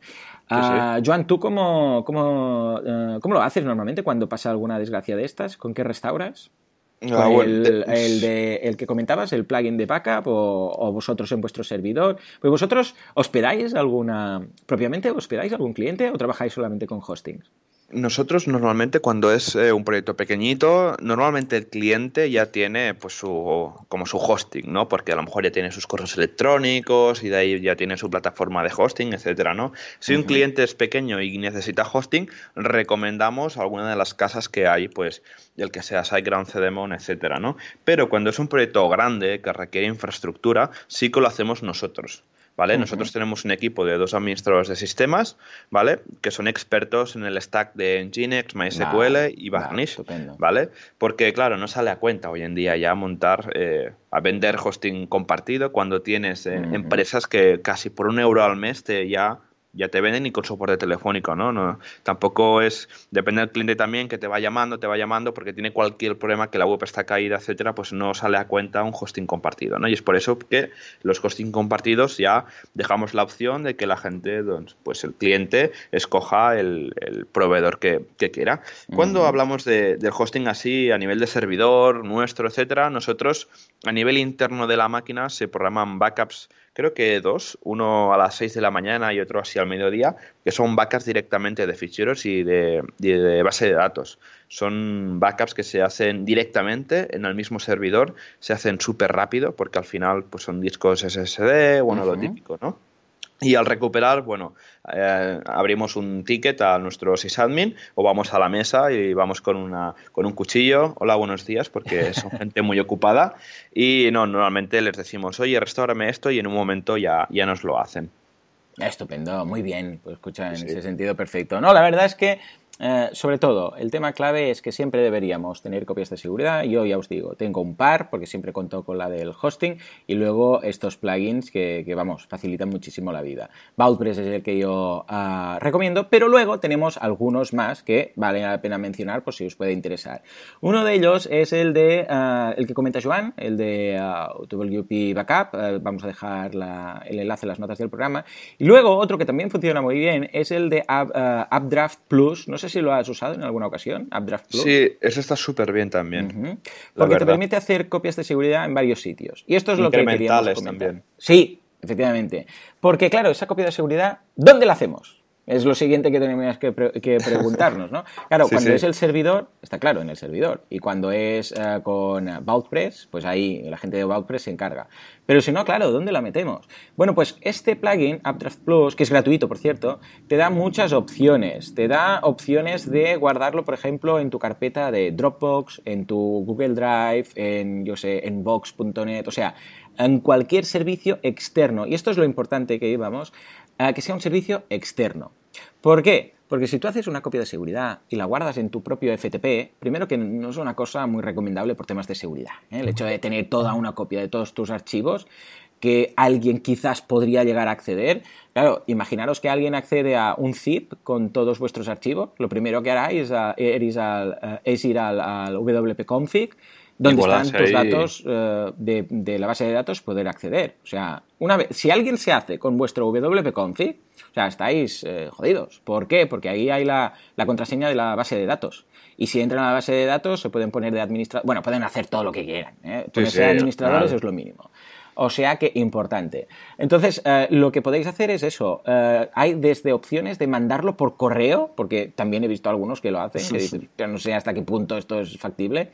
Ah, Joan, ¿tú cómo, cómo, eh, cómo lo haces normalmente cuando pasa alguna desgracia de estas? ¿Con qué restauras? Ah, el, de, el, que comentabas, el plugin de backup o, vosotros en vuestro servidor. Pues vosotros hospedáis alguna, propiamente hospedáis algún cliente o trabajáis solamente con hostings? Nosotros normalmente cuando es eh, un proyecto pequeñito, normalmente el cliente ya tiene pues su como su hosting, ¿no? Porque a lo mejor ya tiene sus correos electrónicos y de ahí ya tiene su plataforma de hosting, etcétera, ¿no? Si un cliente es pequeño y necesita hosting, recomendamos alguna de las casas que hay, pues el que sea SiteGround, CDMON, etcétera, ¿no? Pero cuando es un proyecto grande que requiere infraestructura, sí que lo hacemos nosotros. ¿Vale? Nosotros tenemos un equipo de dos administradores de sistemas, ¿vale? Que son expertos en el stack de Nginx, MySQL y Varnish, ¿vale? Porque, claro, no sale a cuenta hoy en día ya montar, eh, a vender hosting compartido cuando tienes eh, empresas que casi por un euro al mes te ya ya te venden y con soporte telefónico, ¿no? ¿no? Tampoco es, depende del cliente también que te va llamando, te va llamando porque tiene cualquier problema que la web está caída, etcétera, pues no sale a cuenta un hosting compartido, ¿no? Y es por eso que los hosting compartidos ya dejamos la opción de que la gente, pues el cliente escoja el, proveedor que, quiera. Cuando hablamos de, del hosting así a nivel de servidor nuestro, etcétera, nosotros a nivel interno de la máquina se programan backups creo que dos, uno a las 6 de la mañana y otro así al mediodía, que son backups directamente de ficheros y de, base de datos. Son backups que se hacen directamente en el mismo servidor, se hacen súper rápido porque al final pues son discos SSD, bueno, lo típico, ¿no? Y al recuperar, bueno, eh, abrimos un ticket a nuestro sysadmin o vamos a la mesa y vamos con, una, con un cuchillo. Hola, buenos días, porque son gente muy ocupada. Y no, normalmente les decimos, oye, restaurame esto y en un momento ya, ya nos lo hacen. Estupendo, muy bien. Pues escucha, en ese sentido perfecto. No, la verdad es que eh, sobre todo, el tema clave es que siempre deberíamos tener copias de seguridad. Yo ya os digo, tengo un par porque siempre cuento con la del hosting y luego estos plugins que, vamos, facilitan muchísimo la vida. Vaultpress es el que yo ah, recomiendo, pero luego tenemos algunos más que vale la pena mencionar por si os puede interesar. Uno de ellos es el de ah, el que comenta Joan, el de WP ah, Backup. vamos a dejar el enlace en las notas del programa. Y luego otro que también funciona muy bien es el de Updraft Plus. No sé si lo has usado en alguna ocasión, AppDraft Plus. Sí, eso está súper bien también. Porque te permite hacer copias de seguridad en varios sitios. Y esto es lo que queríamos también. Sí, efectivamente. Porque, claro, esa copia de seguridad, ¿dónde la hacemos? Es lo siguiente que tenemos que, preguntarnos, ¿no? Claro, cuando es el servidor, está claro, en el servidor. Y cuando es eh, con Vaultpress, pues ahí la gente de Vaultpress se encarga. Pero si no, claro, ¿dónde la metemos? Bueno, pues este plugin, Updraft Plus, que es gratuito, por cierto, te da muchas opciones. Te da opciones de guardarlo, por ejemplo, en tu carpeta de Dropbox, en tu Google Drive, en, yo sé, en Box.net, o sea, en cualquier servicio externo. Y esto es lo importante que íbamos que sea un servicio externo. ¿Por qué? Porque si tú haces una copia de seguridad y la guardas en tu propio FTP, primero que no es una cosa muy recomendable por temas de seguridad. ¿eh? El hecho de tener toda una copia de todos tus archivos que alguien quizás podría llegar a acceder. Claro, imaginaros que alguien accede a un zip con todos vuestros archivos. Lo primero que hará es, es ir al, al wp-config donde están tus datos eh, de, la base de datos poder acceder. O sea, una vez, si alguien se hace con vuestro wp-config, o sea, estáis eh, jodidos. ¿Por qué? Porque ahí hay la, contraseña de la base de datos. Y si entran a la base de datos, se pueden poner de administrador. Bueno, pueden hacer todo lo que quieran. ¿eh? administradores es lo mínimo. O sea que importante. Entonces, eh, lo que podéis hacer es eso. hay desde opciones de mandarlo por correo, porque también he visto algunos que lo hacen, que dicen, no sé hasta qué punto esto es factible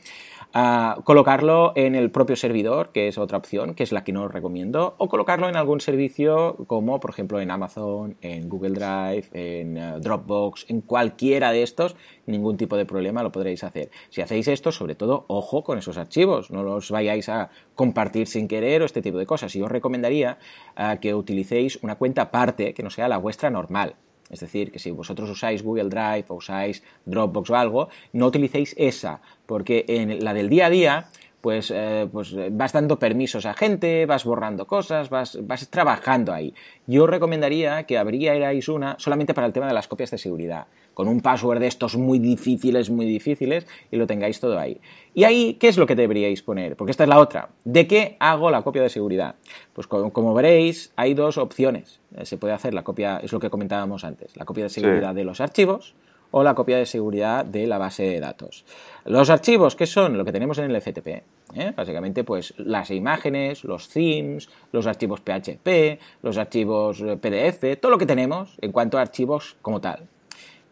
colocarlo en el propio servidor, que es otra opción, que es la que no os recomiendo, o colocarlo en algún servicio como por ejemplo en Amazon, en Google Drive, en eh, Dropbox, en cualquiera de estos, ningún tipo de problema lo podréis hacer. Si hacéis esto, sobre todo, ojo con esos archivos, no los vayáis a compartir sin querer o este tipo de cosas. Y os recomendaría eh, que utilicéis una cuenta aparte que no sea la vuestra normal. Es decir, que si vosotros usáis Google Drive o usáis Dropbox o algo, no utilicéis esa, porque en la del día a día pues, eh, pues vas dando permisos a gente, vas borrando cosas, vas, vas trabajando ahí. Yo recomendaría que abrierais una solamente para el tema de las copias de seguridad con un password de estos muy difíciles, muy difíciles, y lo tengáis todo ahí. Y ahí, ¿qué es lo que deberíais poner? Porque esta es la otra. ¿De qué hago la copia de seguridad? Pues como, veréis, hay dos opciones. Eh, se puede hacer la copia, es lo que comentábamos antes, la copia de seguridad de los archivos o la copia de seguridad de la base de datos. Los archivos, ¿qué son? Lo que tenemos en el FTP. ¿eh? Básicamente, pues las imágenes, los themes, los archivos PHP, los archivos eh, PDF, todo lo que tenemos en cuanto a archivos como tal.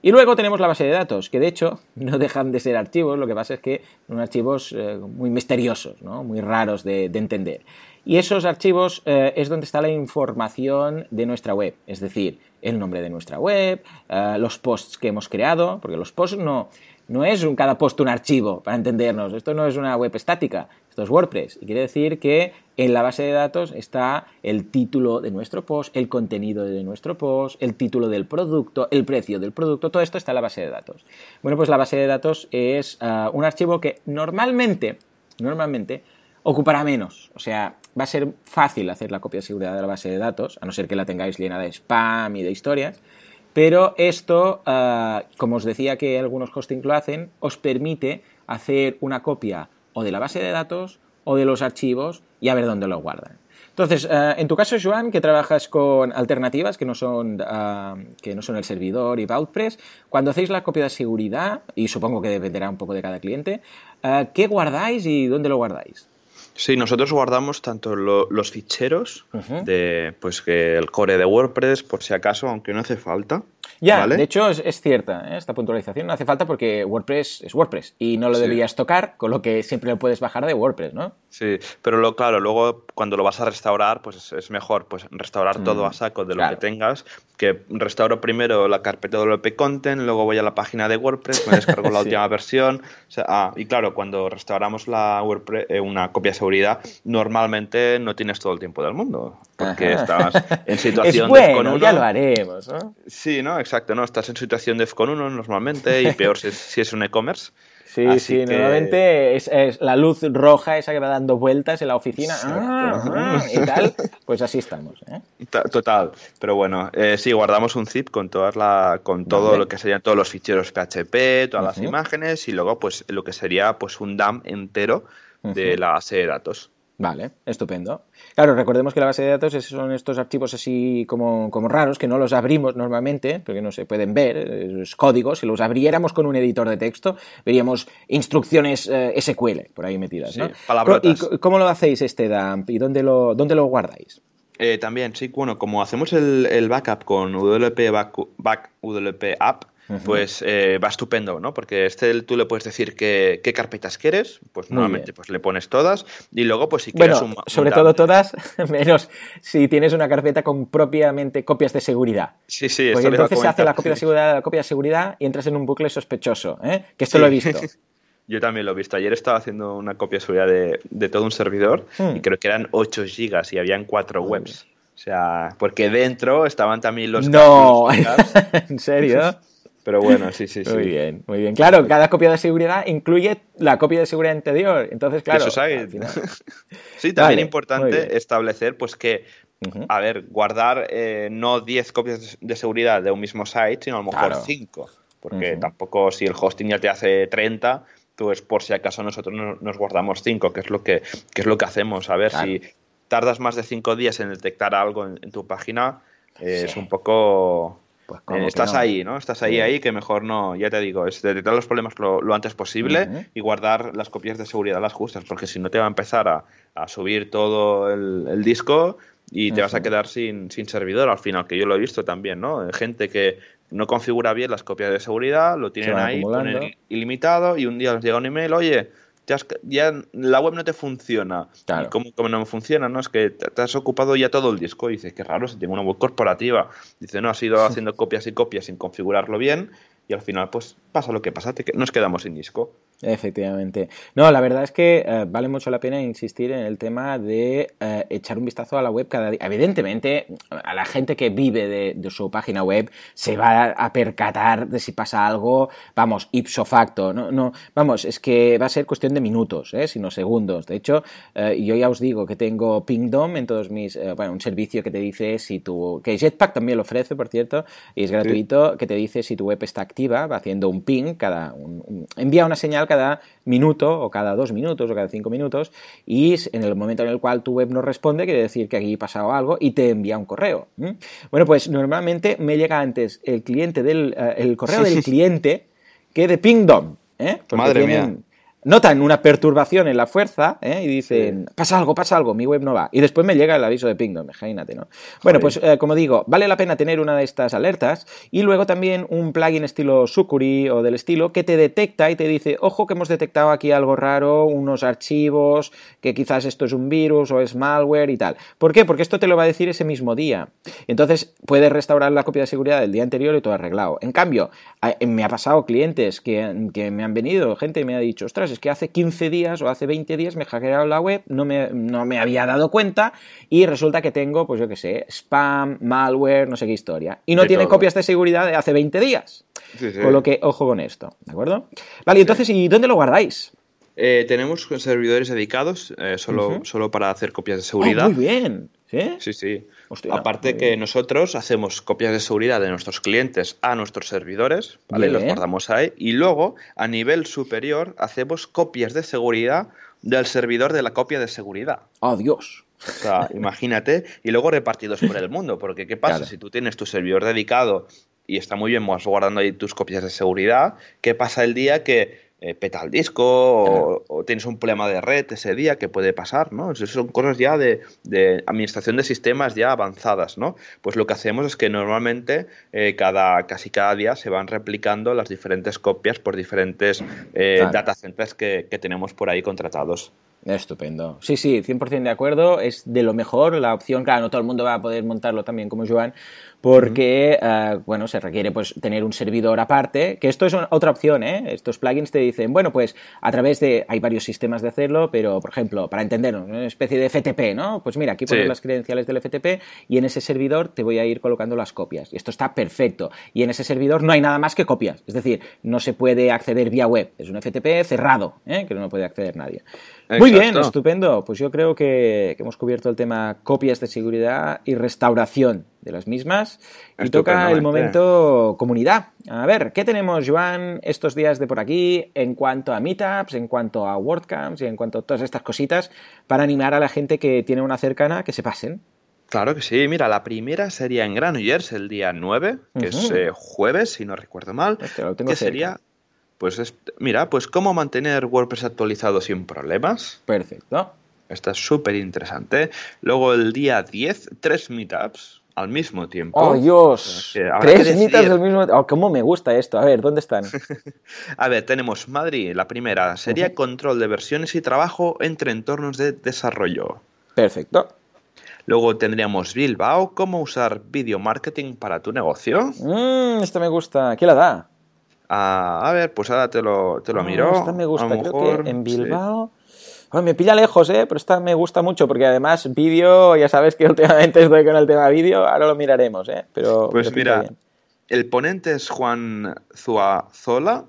Y luego tenemos la base de datos, que de hecho no dejan de ser archivos, lo que pasa es que son archivos eh, muy misteriosos, ¿no? muy raros de, entender. Y esos archivos eh, es donde está la información de nuestra web, es decir, el nombre de nuestra web, eh, los posts que hemos creado, porque los posts no, no es un, cada post un archivo, para entendernos. Esto no es una web estática, esto es WordPress. Y quiere decir que en la base de datos está el título de nuestro post, el contenido de nuestro post, el título del producto, el precio del producto, todo esto está en la base de datos. Bueno, pues la base de datos es ah, un archivo que normalmente, normalmente, ocupará menos. O sea, va a ser fácil hacer la copia de seguridad de la base de datos, a no ser que la tengáis llena de spam y de historias. Pero esto, ah, como os decía que algunos hostings lo hacen, os permite hacer una copia o de la base de datos o de los archivos y a ver dónde lo guardan. Entonces, ah, en tu caso, Joan, que trabajas con alternativas que no son, ah, que no son el servidor y Boutpress, cuando hacéis la copia de seguridad, y supongo que dependerá un poco de cada cliente, ¿qué guardáis y dónde lo guardáis? Sí, nosotros guardamos tanto los ficheros de pues que el core de WordPress, por si acaso, aunque no hace falta. Ya, de hecho es, cierta ¿eh? esta puntualización, no hace falta porque WordPress es WordPress y no lo deberías tocar, con lo que siempre lo puedes bajar de WordPress, ¿no? Sí, pero lo, claro, luego cuando lo vas a restaurar, pues es mejor pues restaurar todo a mm, saco de lo que tengas, que restauro primero la carpeta de WP Content, luego voy a la página de WordPress, me descargo la última versión, ah, y claro, cuando restauramos la WordPress, eh, una copia de seguridad, normalmente no tienes todo el tiempo del mundo, porque estás en situación es bueno, de 1. ya lo haremos, ¿no? Sí, ¿no? Exacto, ¿no? Estás en situación de con 1 normalmente y peor si es, si es un e-commerce. Sí, sí, normalmente es, la luz roja esa que va dando vueltas en la oficina ah, ah, y tal, pues así estamos. ¿eh? Total, pero bueno, eh, sí, guardamos un zip con todas la, con todo lo que serían todos los ficheros PHP, todas las imágenes y luego pues lo que sería pues un DAM entero de la base de datos. Vale, estupendo. Claro, recordemos que la base de datos son estos archivos así como, como, raros, que no los abrimos normalmente, porque no se pueden ver, es códigos. Si los abriéramos con un editor de texto, veríamos instrucciones eh, SQL por ahí metidas. ¿no? ¿Y cómo lo hacéis este dump y dónde lo, dónde lo guardáis? Eh, también, sí, bueno, como hacemos el, el backup con WP Back, back WP App, pues eh, va estupendo, ¿no? Porque este tú le puedes decir qué, carpetas quieres, pues normalmente pues le pones todas y luego pues si quieres un, sobre todo todas, menos si tienes una carpeta con propiamente copias de seguridad. Sí, sí. Porque entonces se hace la copia de seguridad, la copia de seguridad y entras en un bucle sospechoso, ¿eh? Que esto lo he visto. Yo también lo he visto. Ayer estaba haciendo una copia de seguridad de, todo un servidor hmm. y creo que eran 8 gigas y habían 4 webs. O sea, porque dentro estaban también los... No, ¿en serio? Pero bueno, sí, sí, sí. Muy bien, muy bien. Claro, cada copia de seguridad incluye la copia de seguridad anterior. Entonces, claro. Eso sí, también es importante establecer pues que a ver, guardar eh, no 10 copias de seguridad de un mismo site, sino a lo mejor 5. Porque tampoco, si el hosting ya te hace 30, pues por si acaso nosotros nos guardamos 5, que es lo que, es lo que hacemos. A ver, si tardas más de 5 días en detectar algo en, tu página, eh, es un poco. Pues estás ahí, ¿no? Estás ahí, ahí, que mejor no, ya te digo, es detectar los problemas lo, antes posible y guardar las copias de seguridad las justas, porque si no te va a empezar a, subir todo el disco y te vas a quedar sin, sin servidor al final, que yo lo he visto también, ¿no? Gente que no configura bien las copias de seguridad, lo tienen ahí, ponen ilimitado y un día les llega un email, oye, ya la web no te funciona. Claro. ¿Y cómo, no funciona? ¿no? Es que te, has ocupado ya todo el disco. Y dices, qué raro, si tengo una web corporativa. Dice, no, has ido haciendo copias y copias sin configurarlo bien y al final pues pasa lo que pasa, nos quedamos sin disco. Efectivamente. No, la verdad es que eh, vale mucho la pena insistir en el tema de eh, echar un vistazo a la web cada día. Evidentemente, a la gente que vive de, su página web se va a percatar de si pasa algo, vamos, ipso facto. No, no, vamos, es que va a ser cuestión de minutos, ¿eh? sino segundos. De hecho, yo ya os digo que tengo Pingdom en todos mis, bueno, un servicio que te dice si tu, que Jetpack también lo ofrece, por cierto, y es gratuito, que te dice si tu web está activa, va haciendo un ping, cada, envía una señal cada minuto o cada dos minutos o cada cinco minutos y en el momento en el cual tu web no responde quiere decir que aquí ha pasado algo y te envía un correo. Bueno, pues normalmente me llega antes el cliente del eh, el correo del cliente que de Pingdom. ¿eh? Madre mía notan una perturbación en la fuerza ¿eh? y dicen, pasa algo, pasa algo, mi web no va. Y después me llega el aviso de Pingdom, imagínate, ¿no? Bueno, pues eh, como digo, vale la pena tener una de estas alertas y luego también un plugin estilo Sucuri o del estilo que te detecta y te dice, ojo que hemos detectado aquí algo raro, unos archivos, que quizás esto es un virus o es malware y tal. ¿Por qué? Porque esto te lo va a decir ese mismo día. Entonces puedes restaurar la copia de seguridad del día anterior y todo arreglado. En cambio, me ha pasado clientes que, que me han venido, gente me ha dicho, ostras, es que hace 15 días o hace 20 días me hackearon la web, no me, no me había dado cuenta y resulta que tengo, pues yo qué sé, spam, malware, no sé qué historia. Y no tiene copias de seguridad de hace 20 días. Con lo que, ojo con esto, ¿de acuerdo? Vale, entonces, ¿y dónde lo guardáis? Eh, tenemos servidores dedicados eh, solo, solo para hacer copias de seguridad. Oh, muy bien. ¿Sí? Sí, sí. Aparte que nosotros hacemos copias de seguridad de nuestros clientes a nuestros servidores, ¿vale? Los guardamos ahí. Y luego, a nivel superior, hacemos copias de seguridad del servidor de la copia de seguridad. ¡Oh, Dios! O sea, imagínate, y luego repartidos por el mundo, porque ¿qué pasa? Si tú tienes tu servidor dedicado y está muy bien vas guardando ahí tus copias de seguridad, ¿qué pasa el día que eh, peta el disco o, tienes un problema de red ese día que puede pasar, ¿no? Eso son cosas ya de, administración de sistemas ya avanzadas, ¿no? Pues lo que hacemos es que normalmente eh, cada, casi cada día se van replicando las diferentes copias por diferentes eh, data centers que, que tenemos por ahí contratados. Estupendo. Sí, sí, 100% de acuerdo. Es de lo mejor. La opción, claro, no todo el mundo va a poder montarlo también como Joan, porque, eh, bueno, se requiere pues tener un servidor aparte, que esto es otra opción, ¿eh? Estos plugins te dicen, bueno, pues a través de, hay varios sistemas de hacerlo, pero, por ejemplo, para entendernos, una especie de FTP, ¿no? Pues mira, aquí pones las credenciales del FTP y en ese servidor te voy a ir colocando las copias. Y esto está perfecto. Y en ese servidor no hay nada más que copias. Es decir, no se puede acceder vía web. Es un FTP cerrado, ¿eh? que no puede acceder nadie. Muy bien, estupendo. Pues yo creo que, hemos cubierto el tema copias de seguridad y restauración de las mismas. Y toca el momento comunidad. A ver, ¿qué tenemos, Joan, estos días de por aquí en cuanto a meetups, en cuanto a WordCamps y en cuanto a todas estas cositas para animar a la gente que tiene una cercana que se pasen? Claro que sí, mira, la primera sería en Granollers el día 9, que es eh, jueves, si no recuerdo mal, que sería pues mira, pues cómo mantener WordPress actualizado sin problemas. Perfecto. Está súper interesante. Luego el día 10, tres meetups al mismo tiempo. ¡Oh, Dios! Tres meetups al mismo tiempo. Oh, ¿Cómo me gusta esto? A ver, ¿dónde están? a ver, tenemos Madrid, la primera. Sería control de versiones y trabajo entre entornos de desarrollo. Perfecto. Luego tendríamos Bilbao, cómo usar video marketing para tu negocio. Mmm, esto me gusta. ¿Quién la da? a ver, pues ahora te lo, te lo ah, miro. Esta me gusta, creo que en Bilbao. Me pilla lejos, ¿eh? Pero esta me gusta mucho porque además vídeo, ya sabes que últimamente estoy con el tema vídeo, ahora lo miraremos, ¿eh? Pero pues mira, el ponente es Juan Zuazola,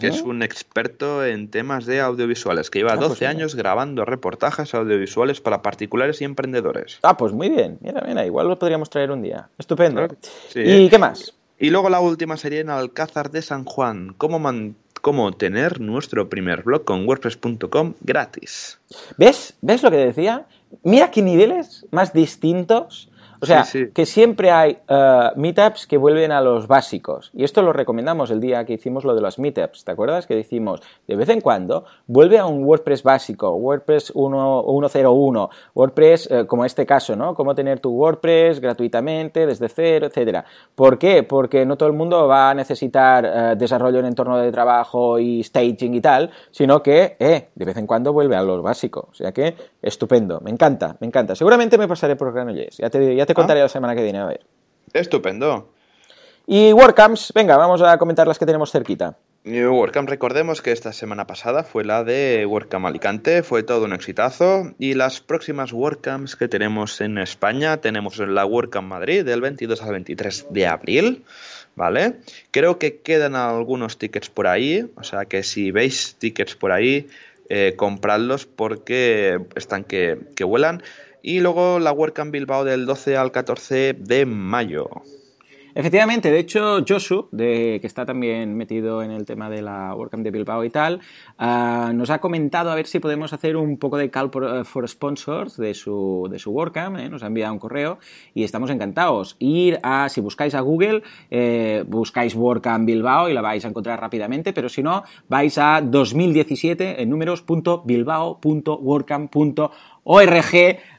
que es un experto en temas de audiovisuales, que lleva 12 ah, pues años grabando reportajes audiovisuales para particulares y emprendedores. Ah, pues muy bien. Mira, mira, igual lo podríamos traer un día. Estupendo. ¿Y qué más? Y luego la última sería en Alcázar de San Juan. ¿Cómo, cómo tener nuestro primer blog con WordPress.com gratis? ¿Ves? ¿Ves lo que decía? Mira qué niveles más distintos o sea, que siempre hay uh, meetups que vuelven a los básicos. Y esto lo recomendamos el día que hicimos lo de los meetups. ¿Te acuerdas? Que decimos, de vez en cuando, vuelve a un WordPress básico, WordPress 1.01, WordPress eh, como este caso, ¿no? Cómo tener tu WordPress gratuitamente, desde cero, etcétera. ¿Por qué? Porque no todo el mundo va a necesitar eh, desarrollo en entorno de trabajo y staging y tal, sino que, eh, de vez en cuando vuelve a los básicos. O sea que, estupendo. Me encanta, me encanta. Seguramente me pasaré por Granollers. Ya te, ya te contaré la semana que viene, a ver. Estupendo. Y WordCamps, venga, vamos a comentar las que tenemos cerquita. WordCamp, recordemos que esta semana pasada fue la de WordCamp Alicante, fue todo un exitazo. Y las próximas WordCamps que tenemos en España, tenemos la WordCamp Madrid del 22 al 23 de abril, ¿vale? Creo que quedan algunos tickets por ahí, o sea que si veis tickets por ahí, eh, compradlos porque están que, que vuelan y luego la WordCamp Bilbao del 12 al 14 de mayo. Efectivamente, de hecho, Josu, que está también metido en el tema de la WordCamp de Bilbao y tal, ah, nos ha comentado a ver si podemos hacer un poco de call for, sponsors de su, de su WordCamp, ¿eh? nos ha enviado un correo y estamos encantados. Ir a, si buscáis a Google, eh, buscáis WordCamp Bilbao y la vais a encontrar rápidamente, pero si no, vais a 2017 en números.bilbao.wordcamp.org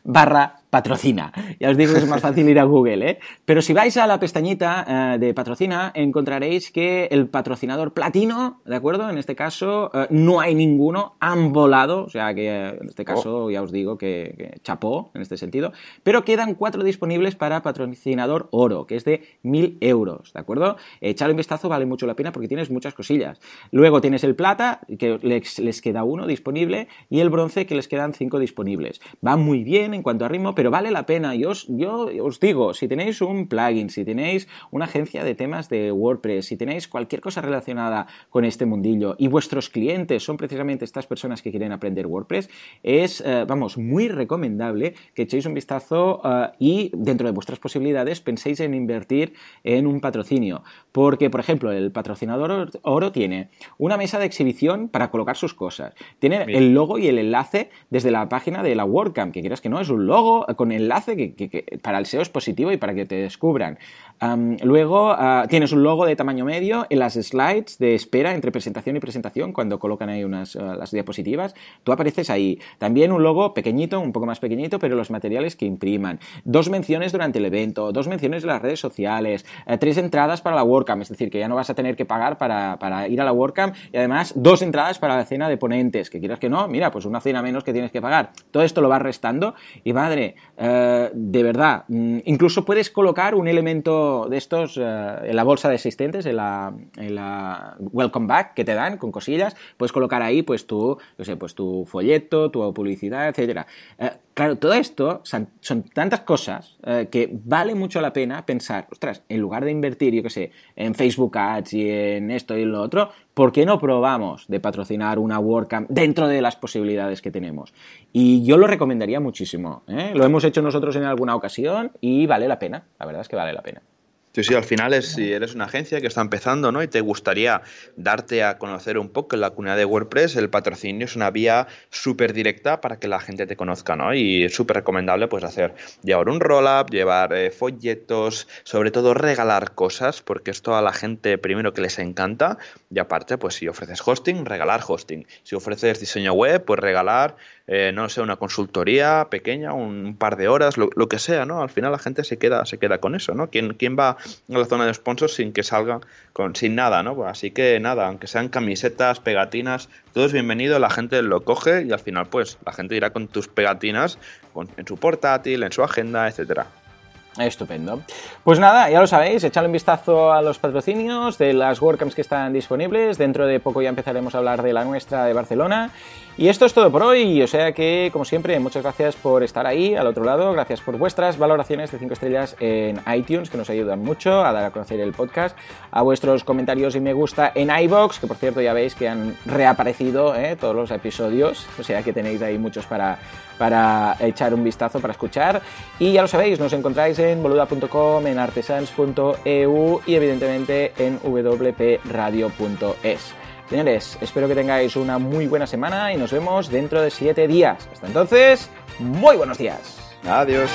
barra patrocina. Ya os digo que es más fácil ir a Google, ¿eh? Pero si vais a la pestañita eh, de patrocina, encontraréis que el patrocinador platino, ¿de acuerdo? En este caso, eh, no hay ninguno, han volado, o sea que eh, en este caso oh. ya os digo que, chapó en este sentido, pero quedan cuatro disponibles para patrocinador oro, que es de mil euros, ¿de acuerdo? Echar un vistazo vale mucho la pena porque tienes muchas cosillas. Luego tienes el plata, que les, les queda uno disponible, y el bronce, que les quedan cinco disponibles. Va muy bien en cuanto a ritmo, pero vale la pena. Yo os, yo os digo, si tenéis un plugin, si tenéis una agencia de temas de WordPress, si tenéis cualquier cosa relacionada con este mundillo y vuestros clientes son precisamente estas personas que quieren aprender WordPress, es, eh, vamos, muy recomendable que echéis un vistazo eh, y dentro de vuestras posibilidades penséis en invertir en un patrocinio. Porque, por ejemplo, el patrocinador oro tiene una mesa de exhibición para colocar sus cosas. Tiene el logo y el enlace desde la página de la WordCamp, que quieras que no, es un logo con enlace que, para el SEO es positivo y para que te descubran. Luego ah, tienes un logo de tamaño medio en las slides de espera entre presentación y presentación cuando colocan ahí unas ah, las diapositivas. Tú apareces ahí. También un logo pequeñito, un poco más pequeñito, pero los materiales que impriman. Dos menciones durante el evento, dos menciones en las redes sociales, eh, tres entradas para la WordCamp, es decir, que ya no vas a tener que pagar para, ir a la WordCamp y además dos entradas para la cena de ponentes, que quieras que no, mira, pues una cena menos que tienes que pagar. Todo esto lo vas restando y madre, eh, de verdad, mm, incluso puedes colocar un elemento de estos eh, en la bolsa de asistentes, en la, welcome back que te dan con cosillas, puedes colocar ahí pues tu, sé, pues tu folleto, tu publicidad, etcétera. Eh, claro, todo esto son, tantas cosas que vale mucho la pena pensar, ostras, en lugar de invertir, yo qué sé, en Facebook Ads y en esto y lo otro, ¿por qué no probamos de patrocinar una WordCamp dentro de las posibilidades que tenemos? Y yo lo recomendaría muchísimo. ¿eh? Lo hemos hecho nosotros en alguna ocasión y vale la pena. La verdad es que vale la pena. Sí, sí, al final es si eres una agencia que está empezando, ¿no? Y te gustaría darte a conocer un poco en la comunidad de WordPress, el patrocinio es una vía súper directa para que la gente te conozca, ¿no? Y es súper recomendable, pues, hacer, llevar un roll-up, llevar eh, folletos, sobre todo regalar cosas, porque esto a la gente primero que les encanta, y aparte, pues, si ofreces hosting, regalar hosting. Si ofreces diseño web, pues regalar eh, no sé, una consultoría pequeña, un, par de horas, lo, que sea, ¿no? Al final la gente se queda, se queda con eso, ¿no? ¿Quién, quién va a la zona de sponsors sin que salga con, sin nada, ¿no? Pues así que nada, aunque sean camisetas, pegatinas, todo es bienvenido, la gente lo coge y al final, pues, la gente irá con tus pegatinas en su portátil, en su agenda, etcétera. Estupendo. Pues nada, ya lo sabéis, echadle un vistazo a los patrocinios de las WordCamps que están disponibles. Dentro de poco ya empezaremos a hablar de la nuestra de Barcelona. Y esto es todo por hoy, o sea que, como siempre, muchas gracias por estar ahí al otro lado, gracias por vuestras valoraciones de 5 estrellas en iTunes, que nos ayudan mucho a dar a conocer el podcast, a vuestros comentarios y me gusta en iBox, que por cierto ya veis que han reaparecido ¿eh? todos los episodios, o sea que tenéis ahí muchos para, para echar un vistazo, para escuchar. Y ya lo sabéis, nos encontráis en boluda.com, en artesans.eu y evidentemente en wpradio.es. Señores, espero que tengáis una muy buena semana y nos vemos dentro de 7 días. Hasta entonces, muy buenos días. Adiós.